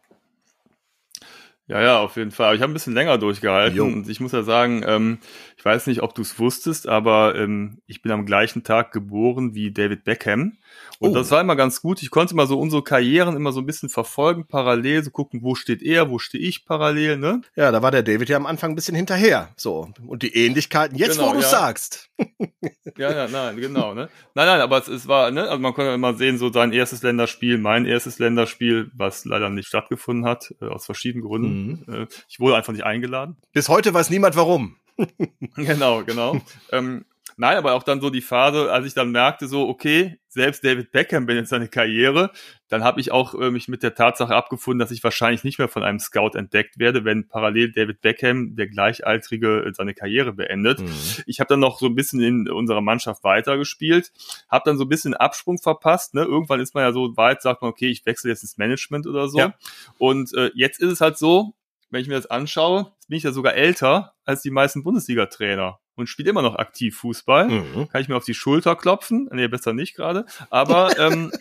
Ja, ja, auf jeden Fall. Aber ich habe ein bisschen länger durchgehalten jo. und ich muss ja sagen, ähm, ich weiß nicht, ob du es wusstest, aber ähm, ich bin am gleichen Tag geboren wie David Beckham. Und oh. das war immer ganz gut. Ich konnte mal so unsere Karrieren immer so ein bisschen verfolgen, parallel, so gucken, wo steht er, wo stehe ich parallel, ne? Ja, da war der David ja am Anfang ein bisschen hinterher. So. Und die Ähnlichkeiten, jetzt genau, wo du ja. sagst. ja, ja, nein, genau, ne? Nein, nein, aber es, es war, ne, also man konnte immer sehen, so sein erstes Länderspiel, mein erstes Länderspiel, was leider nicht stattgefunden hat, äh, aus verschiedenen Gründen. Mhm. Äh, ich wurde einfach nicht eingeladen. Bis heute weiß niemand warum. genau, genau. ähm, Nein, aber auch dann so die Phase, als ich dann merkte, so, okay, selbst David Beckham beendet seine Karriere, dann habe ich auch äh, mich mit der Tatsache abgefunden, dass ich wahrscheinlich nicht mehr von einem Scout entdeckt werde, wenn parallel David Beckham, der Gleichaltrige, äh, seine Karriere beendet. Mhm. Ich habe dann noch so ein bisschen in unserer Mannschaft weitergespielt, habe dann so ein bisschen Absprung verpasst. Ne? Irgendwann ist man ja so weit, sagt man, okay, ich wechsle jetzt ins Management oder so. Ja. Und äh, jetzt ist es halt so, wenn ich mir das anschaue, bin ich ja sogar älter als die meisten Bundesliga-Trainer und spielt immer noch aktiv Fußball. Mhm. Kann ich mir auf die Schulter klopfen? Nee, besser nicht gerade. Aber, ähm,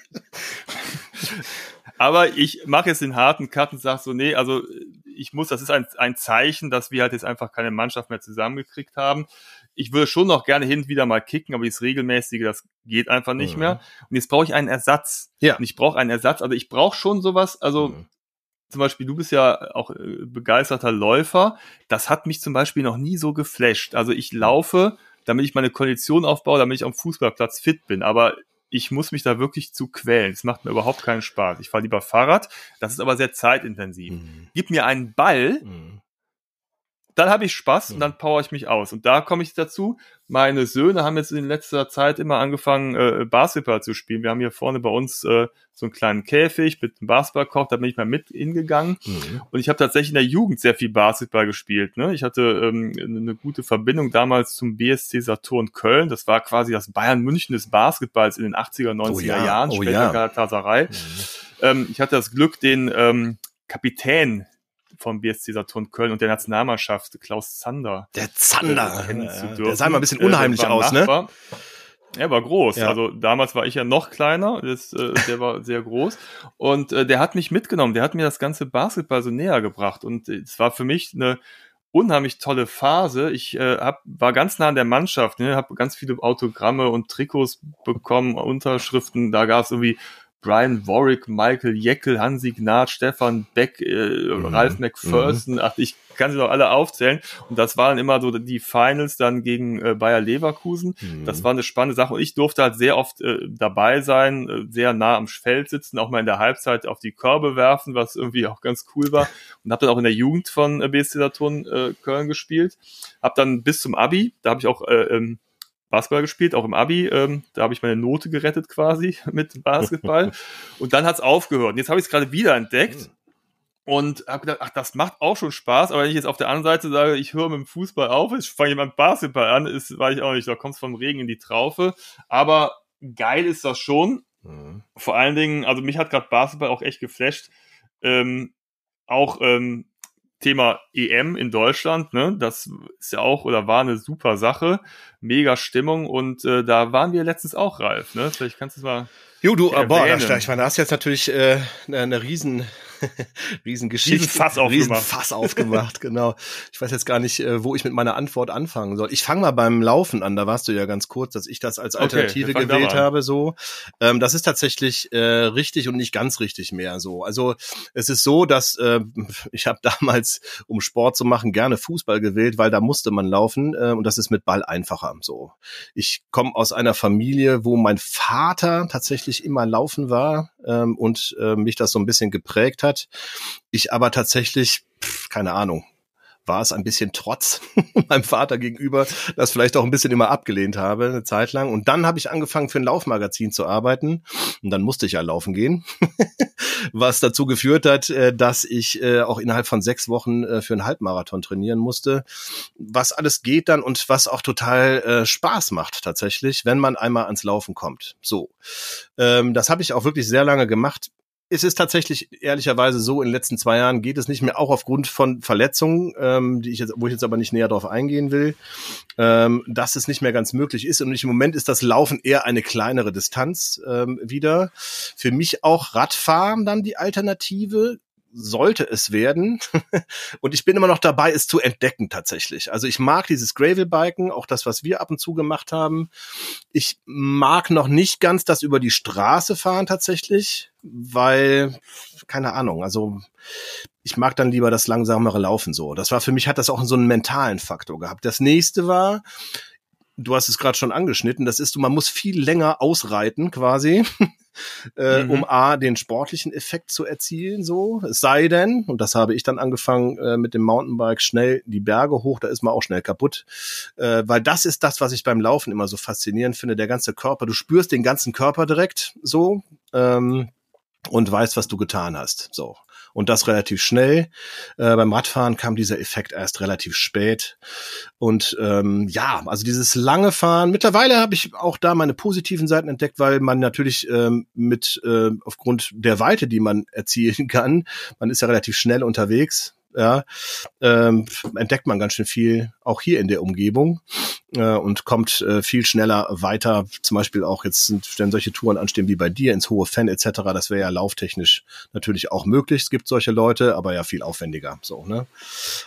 aber ich mache jetzt den harten Cut und sage so, nee, also ich muss, das ist ein, ein Zeichen, dass wir halt jetzt einfach keine Mannschaft mehr zusammengekriegt haben. Ich würde schon noch gerne hin und wieder mal kicken, aber dieses regelmäßige, das geht einfach nicht mhm. mehr. Und jetzt brauche ich einen Ersatz. Ja. Und ich brauche einen Ersatz, also ich brauche schon sowas, also mhm zum Beispiel, du bist ja auch äh, begeisterter Läufer. Das hat mich zum Beispiel noch nie so geflasht. Also ich laufe, damit ich meine Kondition aufbaue, damit ich am Fußballplatz fit bin. Aber ich muss mich da wirklich zu quälen. Es macht mir überhaupt keinen Spaß. Ich fahre lieber Fahrrad. Das ist aber sehr zeitintensiv. Mhm. Gib mir einen Ball. Mhm dann habe ich Spaß und dann power ich mich aus. Und da komme ich dazu. Meine Söhne haben jetzt in letzter Zeit immer angefangen, äh, Basketball zu spielen. Wir haben hier vorne bei uns äh, so einen kleinen Käfig mit einem Basketballkorb, da bin ich mal mit hingegangen. Mhm. Und ich habe tatsächlich in der Jugend sehr viel Basketball gespielt. Ne? Ich hatte ähm, eine gute Verbindung damals zum BSC Saturn Köln. Das war quasi das Bayern München des Basketballs in den 80er, 90er oh ja, Jahren, oh später ja. Galatasaray. Mhm. Ähm, ich hatte das Glück, den ähm, Kapitän vom BSC Saturn Köln und der Nationalmannschaft, Klaus Zander. Der Zander, äh, der sah mal ein bisschen äh, unheimlich aus, ne? Er war groß. Ja. Also damals war ich ja noch kleiner. Das, äh, der war sehr groß. Und äh, der hat mich mitgenommen. Der hat mir das ganze Basketball so näher gebracht. Und äh, es war für mich eine unheimlich tolle Phase. Ich äh, hab, war ganz nah an der Mannschaft, ne, habe ganz viele Autogramme und Trikots bekommen, Unterschriften. Da gab es irgendwie Brian Warwick, Michael Jeckel, Hansi Gnad, Stefan Beck, äh, mhm. Ralph McPherson, mhm. ach, ich kann sie doch alle aufzählen. Und das waren immer so die Finals dann gegen äh, Bayer Leverkusen. Mhm. Das war eine spannende Sache. Und ich durfte halt sehr oft äh, dabei sein, äh, sehr nah am Feld sitzen, auch mal in der Halbzeit auf die Körbe werfen, was irgendwie auch ganz cool war. Und habe dann auch in der Jugend von äh, BSC Saturn äh, Köln gespielt. Hab dann bis zum Abi, da habe ich auch äh, ähm, Basketball gespielt, auch im Abi. Ähm, da habe ich meine Note gerettet quasi mit Basketball. und dann hat's aufgehört. Und jetzt habe ich es gerade wieder entdeckt. Hm. Und habe gedacht, ach, das macht auch schon Spaß, aber wenn ich jetzt auf der anderen Seite sage, ich höre mit dem Fußball auf, ich fange jemand Basketball an, ist, weiß ich auch nicht, da kommt's vom Regen in die Traufe. Aber geil ist das schon. Mhm. Vor allen Dingen, also mich hat gerade Basketball auch echt geflasht. Ähm, auch ähm, Thema EM in Deutschland, ne, das ist ja auch oder war eine super Sache, mega Stimmung und äh, da waren wir letztens auch, Ralf, ne? Vielleicht kannst du es mal. Jo, du, erwähnen. boah, da, ich meine, da hast jetzt natürlich äh, eine riesen Riesengeschichte. Riesen Fass aufgemacht. Riesen Fass aufgemacht, genau. Ich weiß jetzt gar nicht, äh, wo ich mit meiner Antwort anfangen soll. Ich fange mal beim Laufen an, da warst du ja ganz kurz, dass ich das als Alternative okay, gewählt habe, so. Ähm, das ist tatsächlich äh, richtig und nicht ganz richtig mehr so. Also es ist so, dass äh, ich habe damals, um Sport zu machen, gerne Fußball gewählt, weil da musste man laufen äh, und das ist mit Ball einfacher. So. Ich komme aus einer Familie, wo mein Vater tatsächlich immer laufen war ähm, und äh, mich das so ein bisschen geprägt hat. Ich aber tatsächlich, pff, keine Ahnung, war es ein bisschen Trotz meinem Vater gegenüber, das vielleicht auch ein bisschen immer abgelehnt habe, eine Zeit lang. Und dann habe ich angefangen, für ein Laufmagazin zu arbeiten. Und dann musste ich ja laufen gehen, was dazu geführt hat, äh, dass ich äh, auch innerhalb von sechs Wochen äh, für einen Halbmarathon trainieren musste. Was alles geht dann und was auch total Spaß macht tatsächlich, wenn man einmal ans Laufen kommt. So, ähm, das habe ich auch wirklich sehr lange gemacht es ist tatsächlich ehrlicherweise so, in den letzten zwei Jahren geht es nicht mehr, auch aufgrund von Verletzungen, ähm, die ich jetzt, wo ich jetzt aber nicht näher darauf eingehen will, ähm, dass es nicht mehr ganz möglich ist. Und im Moment ist das Laufen eher eine kleinere Distanz ähm, wieder. Für mich auch Radfahren dann die Alternative, sollte es werden. und ich bin immer noch dabei, es zu entdecken tatsächlich. Also ich mag dieses Gravel-Biken, auch das, was wir ab und zu gemacht haben. Ich mag noch nicht ganz das über die Straße fahren tatsächlich, weil, keine Ahnung, also ich mag dann lieber das langsamere Laufen so. Das war für mich, hat das auch so einen mentalen Faktor gehabt. Das nächste war, du hast es gerade schon angeschnitten, das ist, man muss viel länger ausreiten quasi. äh, mhm. um A, den sportlichen Effekt zu erzielen, so. Es sei denn, und das habe ich dann angefangen äh, mit dem Mountainbike schnell die Berge hoch, da ist man auch schnell kaputt. Äh, weil das ist das, was ich beim Laufen immer so faszinierend finde, der ganze Körper. Du spürst den ganzen Körper direkt so. Ähm, und weißt, was du getan hast. So und das relativ schnell. Äh, beim Radfahren kam dieser Effekt erst relativ spät. Und ähm, ja, also dieses lange Fahren. Mittlerweile habe ich auch da meine positiven Seiten entdeckt, weil man natürlich ähm, mit äh, aufgrund der Weite, die man erzielen kann, man ist ja relativ schnell unterwegs ja, ähm, entdeckt man ganz schön viel auch hier in der Umgebung äh, und kommt äh, viel schneller weiter. Zum Beispiel auch jetzt wenn solche Touren anstehen wie bei dir ins hohe Fan etc. Das wäre ja lauftechnisch natürlich auch möglich. Es gibt solche Leute, aber ja viel aufwendiger. So, ne?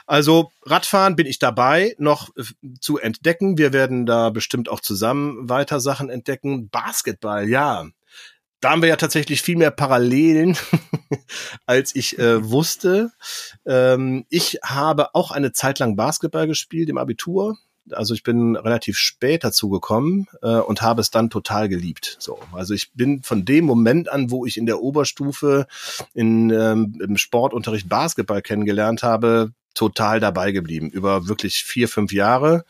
Also Radfahren bin ich dabei, noch äh, zu entdecken. Wir werden da bestimmt auch zusammen weiter Sachen entdecken. Basketball, ja da haben wir ja tatsächlich viel mehr Parallelen, als ich äh, wusste. Ähm, ich habe auch eine Zeit lang Basketball gespielt im Abitur. Also ich bin relativ spät dazu gekommen äh, und habe es dann total geliebt. So, also ich bin von dem Moment an, wo ich in der Oberstufe in, ähm, im Sportunterricht Basketball kennengelernt habe, total dabei geblieben über wirklich vier, fünf Jahre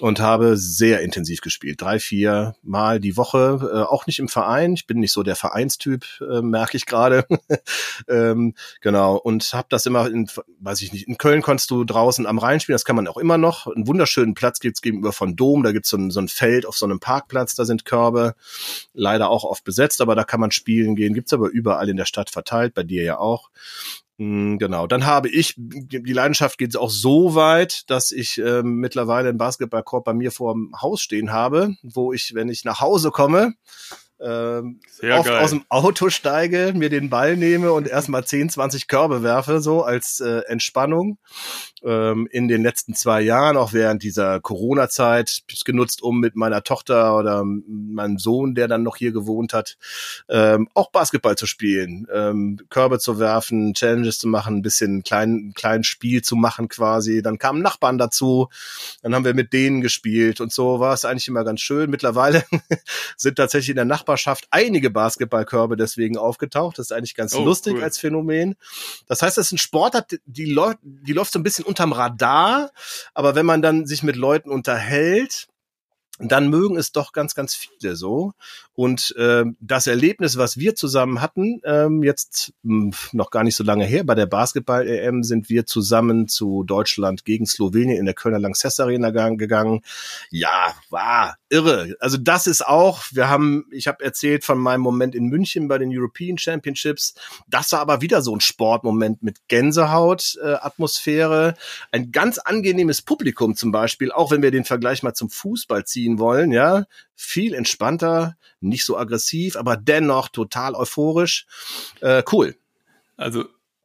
und habe sehr intensiv gespielt. Drei, vier Mal die Woche, äh, auch nicht im Verein. Ich bin nicht so der Vereinstyp, äh, merke ich gerade. ähm, genau. Und habe das immer in, weiß ich nicht, in Köln konntest du draußen am Rhein spielen, das kann man auch immer noch. Einen wunderschönen Platz gibt's gegenüber von Dom, da gibt's so ein, so ein Feld auf so einem Parkplatz, da sind Körbe, leider auch oft besetzt, aber da kann man spielen gehen. Gibt's aber überall in der Stadt verteilt, bei dir ja auch. Hm, genau, dann habe ich, die Leidenschaft geht auch so weit, dass ich äh, mittlerweile einen Basketballkorb bei mir vor dem Haus stehen habe, wo ich, wenn ich nach Hause komme, ähm, oft geil. aus dem Auto steige, mir den Ball nehme und erstmal 10, 20 Körbe werfe, so als äh, Entspannung. Ähm, in den letzten zwei Jahren, auch während dieser Corona-Zeit, genutzt, um mit meiner Tochter oder meinem Sohn, der dann noch hier gewohnt hat, ähm, auch Basketball zu spielen, ähm, Körbe zu werfen, Challenges zu machen, ein bisschen klein, klein Spiel zu machen quasi. Dann kamen Nachbarn dazu, dann haben wir mit denen gespielt und so war es eigentlich immer ganz schön. Mittlerweile sind tatsächlich in der Nachbarschaft einige Basketballkörbe deswegen aufgetaucht. Das ist eigentlich ganz oh, lustig cool. als Phänomen. Das heißt, das ist ein Sportart, die, läuft, die läuft so ein bisschen unterm Radar, aber wenn man dann sich mit Leuten unterhält, dann mögen es doch ganz, ganz viele so. Und äh, das Erlebnis, was wir zusammen hatten, ähm, jetzt mh, hm, noch gar nicht so lange her, bei der Basketball-EM sind wir zusammen zu Deutschland gegen Slowenien in der Kölner Lanxess Arena gegangen. Ja, war irre. Also das ist auch, wir haben, ich habe erzählt von meinem Moment in München bei den European Championships. Das war aber wieder so ein Sportmoment mit Gänsehaut, äh, Atmosphäre, ein ganz angenehmes Publikum zum Beispiel, auch wenn wir den Vergleich mal zum Fußball ziehen wollen, ja, viel entspannter, nicht so aggressiv, aber dennoch total euphorisch. Äh, cool. Also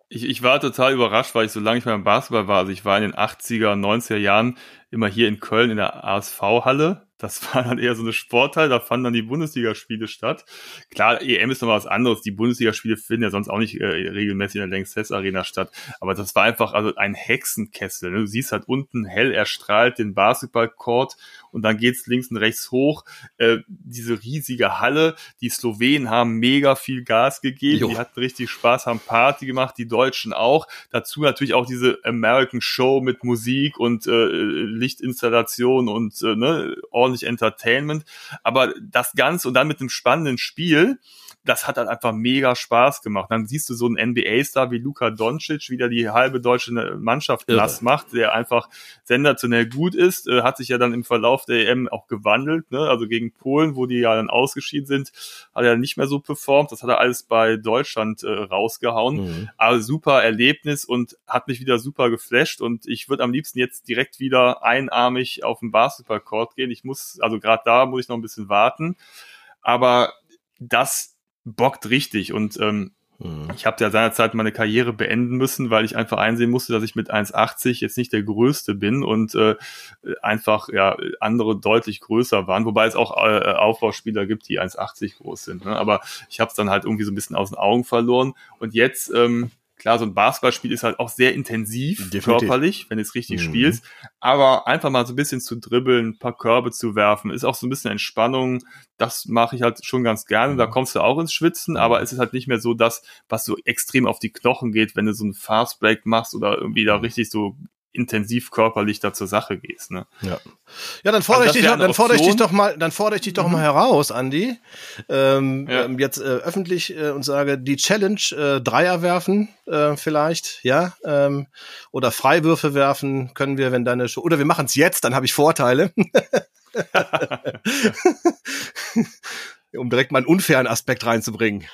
ich, ich war total überrascht, weil ich so lange nicht mehr im Basketball war. Also ich war in den 80er, 90er Jahren immer hier in Köln in der ASV-Halle das war dann eher so eine Sportteil, da fanden dann die Bundesligaspiele statt. Klar, EM ist noch was anderes. Die Bundesligaspiele finden ja sonst auch nicht äh, regelmäßig in der Lanxess Arena statt. Aber das war einfach also ein Hexenkessel. Ne? Du siehst halt unten hell erstrahlt den Basketballcourt und dann geht's links und rechts hoch. Äh, diese riesige Halle. Die Slowenen haben mega viel Gas gegeben. Jo. Die hatten richtig Spaß, haben Party gemacht. Die Deutschen auch. Dazu natürlich auch diese American Show mit Musik und äh, Lichtinstallation und äh, ne, ordentlich Entertainment. Aber das Ganze und dann mit einem spannenden Spiel, das hat halt einfach mega Spaß gemacht. Dann siehst du so einen NBA-Star wie Luka Doncic, wie der die halbe deutsche Mannschaft nass macht, der einfach sensationell gut ist, äh, hat sich ja dann im Verlauf der EM auch gewandelt, ne? also gegen Polen, wo die ja dann ausgeschieden sind, hat er nicht mehr so performt, das hat er alles bei Deutschland äh, rausgehauen, mhm. aber super Erlebnis und hat mich wieder super geflasht und ich würde am liebsten jetzt direkt wieder einarmig auf den Basketballcourt gehen. Ich muss, also gerade da muss ich noch ein bisschen warten, aber das bockt richtig und ähm, Mhm. Ich habe ja seinerzeit meine Karriere beenden müssen, weil ich einfach einsehen musste, dass ich mit 1,80 jetzt nicht der Größte bin und äh, einfach ja andere deutlich größer waren, wobei es auch äh, Aufbauspieler gibt, die 1,80 groß sind. Ne? Aber ich habe es dann halt irgendwie so ein bisschen aus den Augen verloren. Und jetzt ähm, Klar, so ein Basketballspiel ist halt auch sehr intensiv Definitiv. körperlich, wenn du es richtig mhm. spielst. Aber einfach mal so ein bisschen zu dribbeln, ein paar Körbe zu werfen, ist auch so ein bisschen Entspannung. Das mache ich halt schon ganz gerne. Mhm. Da kommst du auch ins Schwitzen, aber mhm. es ist halt nicht mehr so das, was so extrem auf die Knochen geht, wenn du so einen Fastbreak machst oder irgendwie da mhm. richtig so intensiv körperlich da zur Sache gehst. Ne? Ja. ja, dann fordere also ich dich, dann fordere ich dich doch mal, dann fordere ich dich doch mhm. mal heraus, Andi, ähm, ja. ähm, jetzt äh, öffentlich äh, und sage die Challenge äh, Dreier werfen äh, vielleicht, ja, ähm, oder Freiwürfe werfen können wir, wenn deine Show, oder wir machen es jetzt, dann habe ich Vorteile. um direkt mal einen unfairen Aspekt reinzubringen.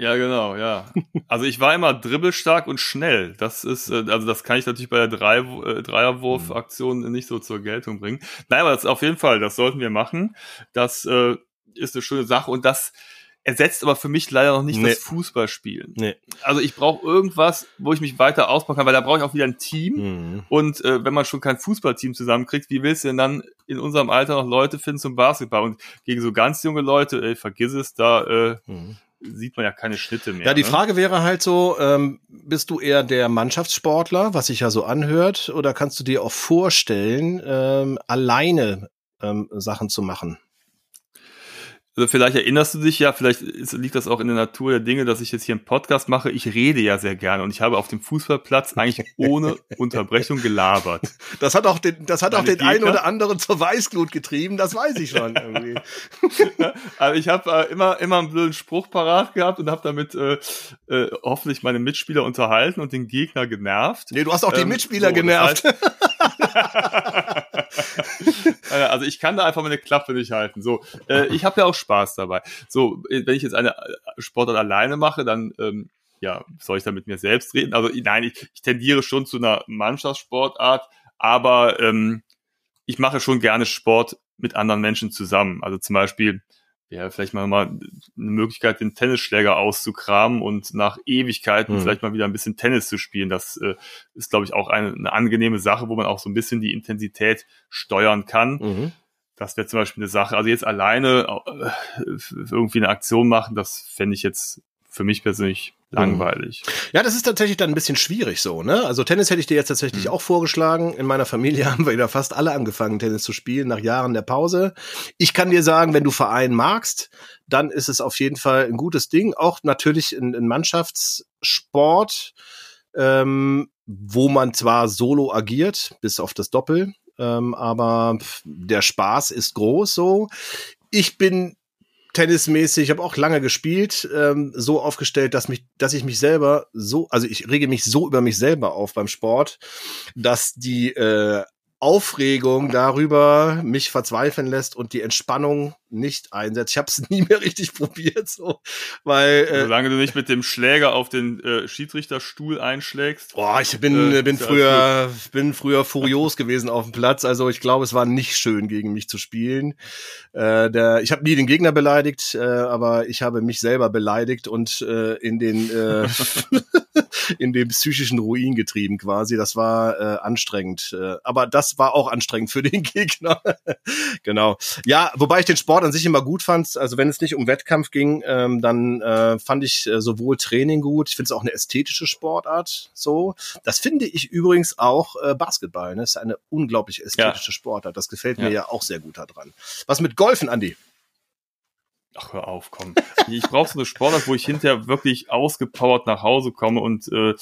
Ja, genau, ja. Also ich war immer dribbelstark und schnell. Das ist, äh, also das kann ich natürlich bei der Drei, äh, Dreierwurf-Aktion nicht so zur Geltung bringen. Nein, aber das auf jeden Fall, das sollten wir machen. Das äh, ist eine schöne Sache und das ersetzt aber für mich leider noch nicht nee. das Fußballspielen. Nee. Also ich brauche irgendwas, wo ich mich weiter ausbauen kann, weil da brauche ich auch wieder ein Team. Mhm. Und äh, wenn man schon kein Fußballteam zusammenkriegt, wie willst du denn dann in unserem Alter noch Leute finden zum Basketball? Und gegen so ganz junge Leute, ey, vergiss es, da äh, mhm sieht man ja keine Schnitte mehr. Ja, die ne? Frage wäre halt so, ähm, bist du eher der Mannschaftssportler, was sich ja so anhört, oder kannst du dir auch vorstellen, ähm, alleine ähm, Sachen zu machen? Also vielleicht erinnerst du dich ja, vielleicht liegt das auch in der Natur der Dinge, dass ich jetzt hier einen Podcast mache. Ich rede ja sehr gerne und ich habe auf dem Fußballplatz eigentlich ohne Unterbrechung gelabert. Das hat auch den, das hat Meine auch den einen oder anderen zur Weißglut getrieben, das weiß ich schon irgendwie. also ich habe äh, immer, immer einen blöden Spruch parat gehabt und habe damit äh, äh, hoffentlich meine Mitspieler unterhalten und den Gegner genervt. Nee, du hast auch die ähm, Mitspieler so, genervt. Das heißt, also ich kann da einfach meine Klappe nicht halten. So, äh, ich habe ja auch Spaß dabei. So, wenn ich jetzt eine äh, Sportart alleine mache, dann ähm, ja, soll ich da mit mir selbst reden? Also nein, ich, ich tendiere schon zu einer Mannschaftssportart, aber ähm, ich mache schon gerne Sport mit anderen Menschen zusammen. Also zum Beispiel ja, vielleicht mal, mal eine Möglichkeit, den Tennisschläger auszukramen und nach Ewigkeiten mhm. vielleicht mal wieder ein bisschen Tennis zu spielen. Das äh, ist, glaube ich, auch eine, eine, angenehme Sache, wo man auch so ein bisschen die Intensität steuern kann. Mhm. Das wäre zum Beispiel eine Sache. Also jetzt alleine äh, irgendwie eine Aktion machen, das fände ich jetzt für mich persönlich langweilig. Ja, das ist tatsächlich dann ein bisschen schwierig so, ne? Also Tennis hätte ich dir jetzt tatsächlich mhm. auch vorgeschlagen. In meiner Familie haben wir wieder fast alle angefangen, Tennis zu spielen nach Jahren der Pause. Ich kann dir sagen, wenn du Verein magst, dann ist es auf jeden Fall ein gutes Ding. Auch natürlich ein, ein Mannschaftssport, ähm, wo man zwar solo agiert, bis auf das Doppel, ähm, aber der Spaß ist groß so. Ich bin tennismäßig, ich habe auch lange gespielt, ähm, so aufgestellt, dass mich, dass ich mich selber so, also ich rege mich so über mich selber auf beim Sport, dass die äh, Aufregung darüber mich verzweifeln lässt und die Entspannung nicht einsetzt. Ich habe es nie mehr richtig probiert, so, weil äh, solange du nicht mit dem Schläger auf den äh, Schiedsrichterstuhl einschlägst. Boah, ich bin äh, bin früher bin früher furios gewesen auf dem Platz. Also ich glaube, es war nicht schön gegen mich zu spielen. Äh, der, ich habe nie den Gegner beleidigt, äh, aber ich habe mich selber beleidigt und äh, in den äh, in den psychischen Ruin getrieben quasi. Das war äh, anstrengend. Äh, aber das war auch anstrengend für den Gegner. genau. Ja, wobei ich den Sport an sich immer gut fand. Also wenn es nicht um Wettkampf ging, ähm, dann äh, fand ich äh, sowohl Training gut. Ich finde es auch eine ästhetische Sportart. So, das finde ich übrigens auch äh, Basketball. Ne? Das ist eine unglaublich ästhetische ja. Sportart. Das gefällt mir ja auch sehr gut daran. Was mit Golfen, Andi? Ach, hör auf, komm. Ich brauche so eine Sportart, wo ich hinterher wirklich ausgepowert nach Hause komme und äh,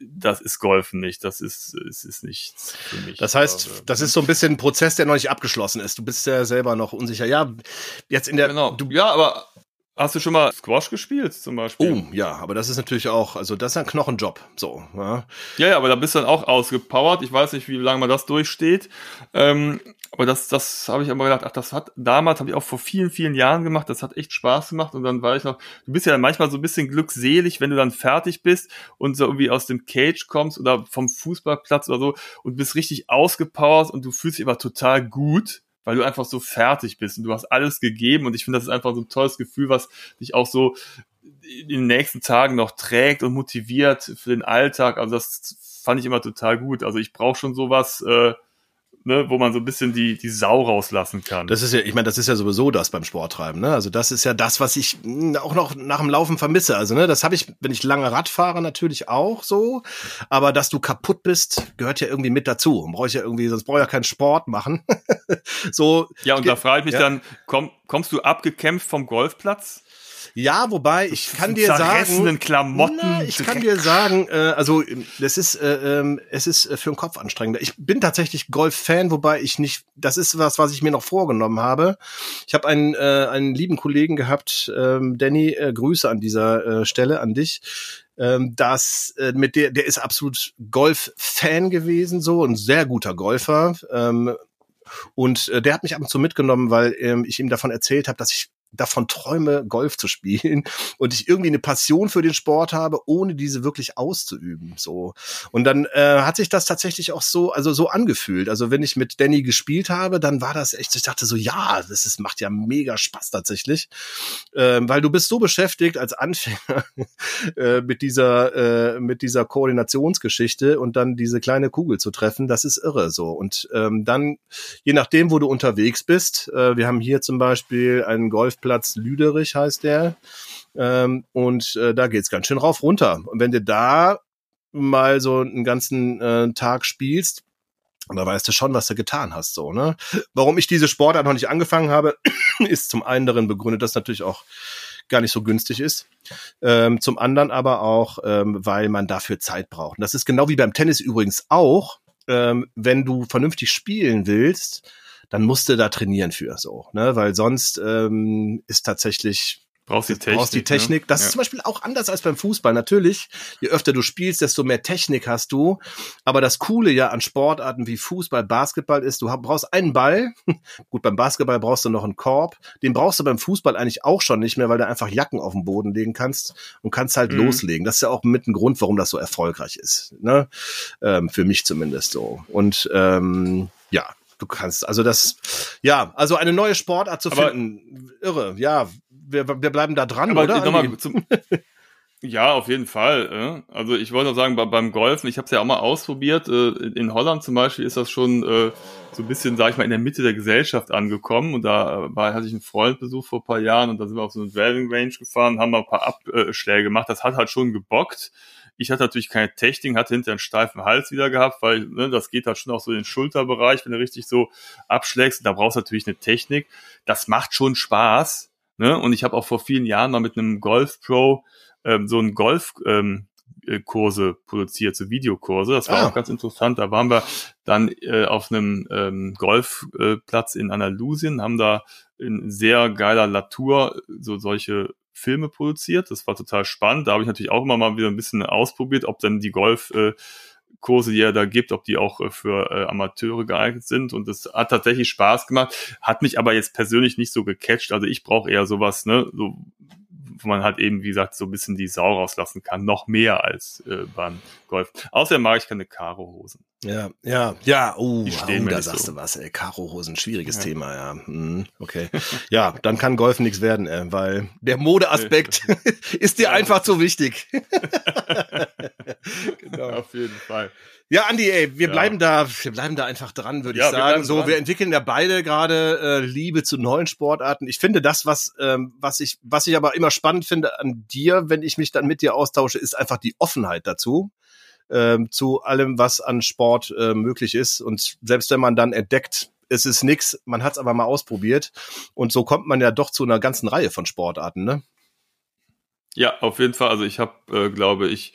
das ist Golfen nicht. Das ist, es ist nichts für mich. Das heißt, aber, das ist so ein bisschen ein Prozess, der noch nicht abgeschlossen ist. Du bist ja selber noch unsicher. Ja, jetzt in der. Genau. Du, ja, aber Hast du schon mal Squash gespielt zum Beispiel? Oh, ja, aber das ist natürlich auch, also das ist ein Knochenjob, so. Ja, ja, ja aber da bist du dann auch ausgepowert. Ich weiß nicht, wie lange man das durchsteht. Ähm, aber das, das habe ich immer gedacht, ach, das hat damals, habe ich auch vor vielen, vielen Jahren gemacht, das hat echt Spaß gemacht. Und dann war ich noch, du bist ja manchmal so ein bisschen glückselig, wenn du dann fertig bist und so irgendwie aus dem Cage kommst oder vom Fußballplatz oder so und bist richtig ausgepowert und du fühlst dich immer total gut weil du einfach so fertig bist und du hast alles gegeben und ich finde, das ist einfach so ein tolles Gefühl, was dich auch so in den nächsten Tagen noch trägt und motiviert für den Alltag. Also das fand ich immer total gut. Also ich brauche schon sowas, äh, ne, wo man so ein bisschen die, die Sau rauslassen kann. Das ist ja, ich meine, das ist ja sowieso das beim Sporttreiben, ne? Also das ist ja das, was ich hm, auch noch nach dem Laufen vermisse. Also, ne, das habe ich, wenn ich lange Rad fahre, natürlich auch so. Aber dass du kaputt bist, gehört ja irgendwie mit dazu. Und brauche ich ja irgendwie, sonst brauche ich ja keinen Sport machen. so. Ja, und da frage ich mich ja. dann, komm, kommst du abgekämpft vom Golfplatz? Ja, wobei ich kann dir sagen, Klamotten. Na, ich kann dir sagen, äh, also das ist, äh, äh, es ist äh, für den Kopf anstrengender. Ich bin tatsächlich Golf-Fan, wobei ich nicht. Das ist was, was ich mir noch vorgenommen habe. Ich habe einen äh, einen lieben Kollegen gehabt, ähm, Danny. Äh, Grüße an dieser äh, Stelle an dich ähm, das äh, mit der der ist absolut Golf-Fan gewesen, so ein sehr guter Golfer. Ähm, und äh, der hat mich ab und zu mitgenommen, weil ähm, ich ihm davon erzählt habe, dass ich davon träume, Golf zu spielen und ich irgendwie eine Passion für den Sport habe, ohne diese wirklich auszuüben. So und dann äh, hat sich das tatsächlich auch so, also so angefühlt. Also wenn ich mit Danny gespielt habe, dann war das echt. Ich dachte so, ja, das ist, macht ja mega Spaß tatsächlich, ähm, weil du bist so beschäftigt als Anfänger äh, mit dieser äh, mit dieser Koordinationsgeschichte und dann diese kleine Kugel zu treffen, das ist irre so. Und ähm, dann je nachdem, wo du unterwegs bist, äh, wir haben hier zum Beispiel einen Golf Golfplatz Lüderich heißt der. Ähm, und äh, da geht's ganz schön rauf runter. Und wenn du da mal so einen ganzen äh, Tag spielst, da weißt du schon, was du getan hast, so, ne? Warum ich diese Sportart noch nicht angefangen habe, ist zum einen darin begründet, dass natürlich auch gar nicht so günstig ist. Ähm, zum anderen aber auch, ähm, weil man dafür Zeit braucht. Und das ist genau wie beim Tennis übrigens auch. Ähm, wenn du vernünftig spielen willst, dann musst du da trainieren für so, ne? Weil sonst ähm, ist tatsächlich Brauchst die Technik. Brauchst die Technik. Ne? Das ja. ist zum Beispiel auch anders als beim Fußball. Natürlich, je öfter du spielst, desto mehr Technik hast du. Aber das Coole ja an Sportarten wie Fußball, Basketball ist, du brauchst einen Ball. Gut, beim Basketball brauchst du noch einen Korb. Den brauchst du beim Fußball eigentlich auch schon nicht mehr, weil du einfach Jacken auf den Boden legen kannst und kannst halt mhm. loslegen. Das ist ja auch mit ein Grund, warum das so erfolgreich ist. Ne? Ähm, für mich zumindest so. Und ähm, ja, du kannst. Also das, ja, also eine neue Sportart zu aber, finden, irre. Ja, wir, wir bleiben da dran, aber oder? Mal zum, ja, auf jeden Fall. Also ich wollte noch sagen, beim Golfen, ich habe es ja auch mal ausprobiert. Äh, in Holland zum Beispiel ist das schon äh, so ein bisschen, sag ich mal, in der Mitte der Gesellschaft angekommen. Und da war, hatte ich einen Freund besucht vor ein paar Jahren und da sind wir auf so eine Driving Range gefahren, haben mal ein paar Abschläge gemacht. Das hat halt schon gebockt. Ich hatte natürlich keine Technik, hatte hinter einen steifen Hals wieder gehabt, weil ne, das geht halt schon auch so in den Schulterbereich, wenn du richtig so abschlägst. Da brauchst du natürlich eine Technik. Das macht schon Spaß. Ne? Und ich habe auch vor vielen Jahren mal mit einem Golf Pro ähm, so einen Golf ähm, äh, Kurse produziert, so Videokurse. Das war ah. auch ganz interessant. Da waren wir dann äh, auf einem ähm, Golfplatz in Andalusien, haben da in sehr geiler Latour so solche Filme produziert. Das war total spannend. Da habe ich natürlich auch immer mal wieder ein bisschen ausprobiert, ob dann die Golf äh, die er da gibt, ob die auch äh, für äh, Amateure geeignet sind. Und das hat tatsächlich Spaß gemacht, hat mich aber jetzt persönlich nicht so gecatcht. Also ich brauche eher sowas, ne, so wo man halt eben, wie gesagt, so ein bisschen die Sau rauslassen kann, noch mehr als äh, beim Golf. Außerdem mag ich keine Karo-Hosen. Ja, ja, ja, oh, stehen oh, da sagst so. du was, ey, Karo-Hosen, schwieriges ja. Thema, ja. Hm, okay. ja, dann kann Golf nichts werden, ey, weil der Modeaspekt ist dir einfach zu wichtig. genau. Auf jeden Fall. Ja, Andi, ey, wir ja. bleiben da, wir bleiben da einfach dran, würde ja, ich sagen. Wir so, dran. wir entwickeln ja beide gerade äh, Liebe zu neuen Sportarten. Ich finde das, was, ähm, was ich, was ich aber immer spannend finde an dir, wenn ich mich dann mit dir austausche, ist einfach die Offenheit dazu. Ähm, zu allem, was an Sport äh, möglich ist. Und selbst wenn man dann entdeckt, es ist nix, man hat es aber mal ausprobiert. Und so kommt man ja doch zu einer ganzen Reihe von Sportarten, ne? Ja, auf jeden Fall. Also ich habe, äh, glaube ich,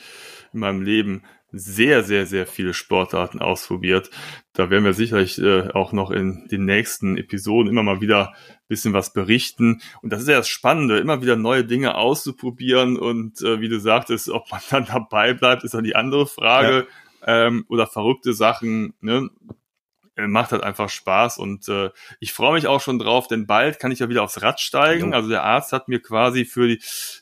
in meinem Leben sehr, sehr, sehr viele Sportarten ausprobiert. Da werden wir sicherlich äh, auch noch in den nächsten Episoden immer mal wieder bisschen was berichten. Und das ist ja das Spannende, immer wieder neue Dinge auszuprobieren. Und äh, wie du sagtest, ob man dann dabei bleibt, ist dann die andere Frage. Ja. Ähm, oder verrückte Sachen. Ne? Äh, macht halt einfach Spaß und äh, ich freue mich auch schon drauf, denn bald kann ich ja wieder aufs Rad steigen. Also der Arzt hat mir quasi für die,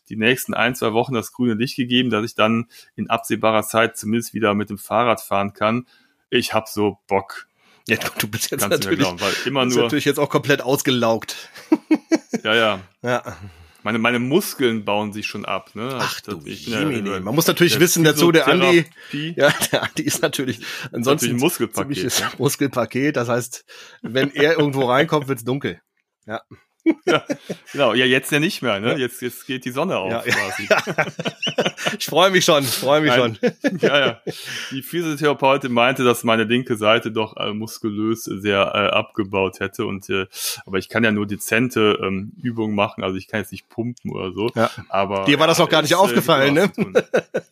die nächsten ein, zwei Wochen das grüne Licht gegeben, dass ich dann in absehbarer Zeit zumindest wieder mit dem Fahrrad fahren kann. Ich hab so Bock. Ja, du bist jetzt natürlich, glauben, weil immer nur, natürlich jetzt auch komplett ausgelaugt. ja, ja. Ja. Meine, meine Muskeln bauen sich schon ab. Ne? Ach also, du ich ja. Man muss natürlich wissen dazu, der Andi, ja, der Andi ist natürlich ansonsten natürlich ein Muskelpaket. Ja. Muskelpaket. Das heißt, wenn er irgendwo reinkommt, wird's dunkel. Ja ja, genau, ja, jetzt ja nicht mehr, ne? Jetzt, jetzt geht die Sonne auf. Ja, quasi. Ja. ich freue mich schon, freue mich Nein. schon. ja, ja. Die Physiotherapeutin meinte, dass meine linke Seite doch äh, muskulös sehr äh, abgebaut hätte. Und äh, aber ich kann ja nur dezente ähm, Übungen machen, also ich kann jetzt nicht pumpen oder so. Ja. Aber dir war das noch gar nicht äh, aufgefallen, ne?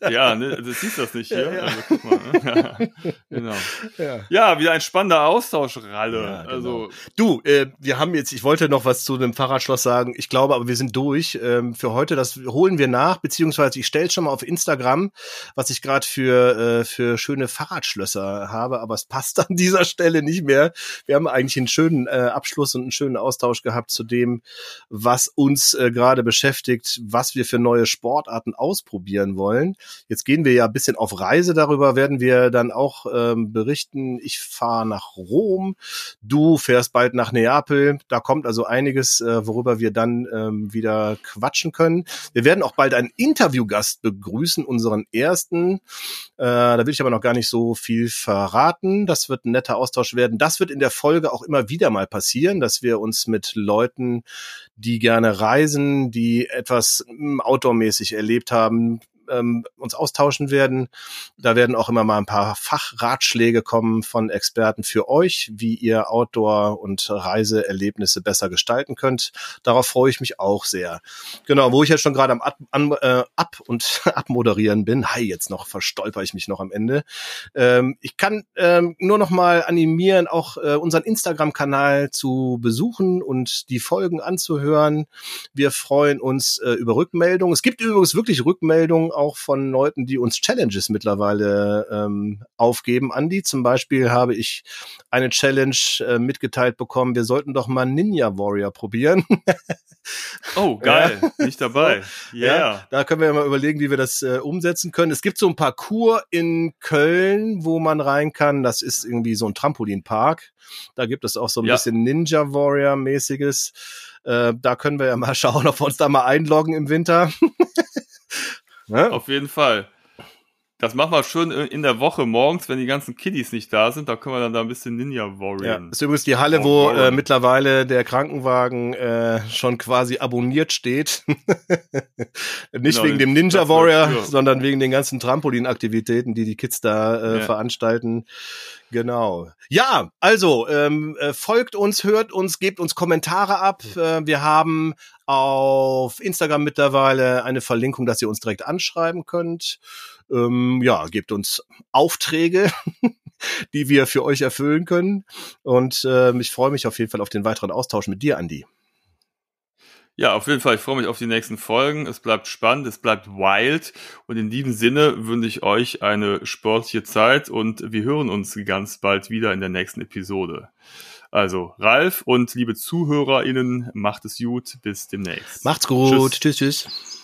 ja, ne, du siehst das nicht hier. Ja, also guck mal. Ne? genau. Ja. ja, wieder ein spannender Austausch, Ralle. Genau. Also du, äh, wir haben jetzt, ich wollte noch was zu dem Fahrradschloss sagen, ich glaube aber, wir sind durch ähm, für heute. Das holen wir nach, beziehungsweise ich stelle schon mal auf Instagram, was ich gerade für, äh, für schöne Fahrradschlösser habe, aber es passt an dieser Stelle nicht mehr. Wir haben eigentlich einen schönen äh, Abschluss und einen schönen Austausch gehabt zu dem, was uns äh, gerade beschäftigt, was wir für neue Sportarten ausprobieren wollen. Jetzt gehen wir ja ein bisschen auf Reise, darüber werden wir dann auch ähm, berichten. Ich fahre nach Rom, du fährst bald nach Neapel, da kommt also einiges einiges, äh, worüber wir dann ähm, wieder quatschen können. Wir werden auch bald einen Interviewgast begrüßen, unseren ersten. Äh, da will ich aber noch gar nicht so viel verraten. Das wird ein netter Austausch werden. Das wird in der Folge auch immer wieder mal passieren, dass wir uns mit Leuten, die gerne reisen, die etwas hm, outdoormäßig erlebt haben, ähm, uns austauschen werden. Da werden auch immer mal ein paar Fachratschläge kommen von Experten für euch, wie ihr Outdoor- und Reiseerlebnisse besser gestalten könnt. Darauf freue ich mich auch sehr. Genau, wo ich jetzt schon gerade am Ab, an, äh, Ab und Abmoderieren bin, hi, jetzt noch verstolper ich mich noch am Ende. Ähm, ich kann ähm, nur noch mal animieren, auch äh, unseren Instagram-Kanal zu besuchen und die Folgen anzuhören. Wir freuen uns äh, über Rückmeldungen. Es gibt übrigens wirklich Rückmeldungen auch von Leuten, die uns Challenges mittlerweile ähm, aufgeben. Andi, zum Beispiel habe ich eine Challenge äh, mitgeteilt bekommen, wir sollten doch mal Ninja Warrior probieren. oh, geil, ja. nicht dabei. Yeah. Ja, da können wir ja mal überlegen, wie wir das äh, umsetzen können. Es gibt so ein Parcours in Köln, wo man rein kann. Das ist irgendwie so ein Trampolinpark. Da gibt es auch so ein ja. bisschen Ninja Warrior mäßiges. Äh, da können wir ja mal schauen, ob wir uns da mal einloggen im Winter. Ne? Auf jeden Fall. Das machen wir schon in der Woche morgens, wenn die ganzen Kiddies nicht da sind. Da können wir dann da ein bisschen Ninja Warrior. Ja, ist übrigens die Halle, wo äh, mittlerweile der Krankenwagen äh, schon quasi abonniert steht. Nicht genau, wegen dem Ninja Warrior, sondern wegen den ganzen Trampolinaktivitäten, die die Kids da äh, ja. veranstalten. Genau. Ja, also ähm, äh, folgt uns, hört uns, gebt uns Kommentare ab. Äh, wir haben auf Instagram mittlerweile eine Verlinkung, dass ihr uns direkt anschreiben könnt. Ähm, ja, gebt uns Aufträge, die wir für euch erfüllen können. Und äh, ich freue mich auf jeden Fall auf den weiteren Austausch mit dir, Andi. Ja, auf jeden Fall. Ich freue mich auf die nächsten Folgen. Es bleibt spannend, es bleibt wild. Und in diesem Sinne wünsche ich euch eine sportliche Zeit und wir hören uns ganz bald wieder in der nächsten Episode. Also, Ralf und liebe ZuhörerInnen, macht es gut. Bis demnächst. Macht's gut. tschüss. tschüss. tschüss.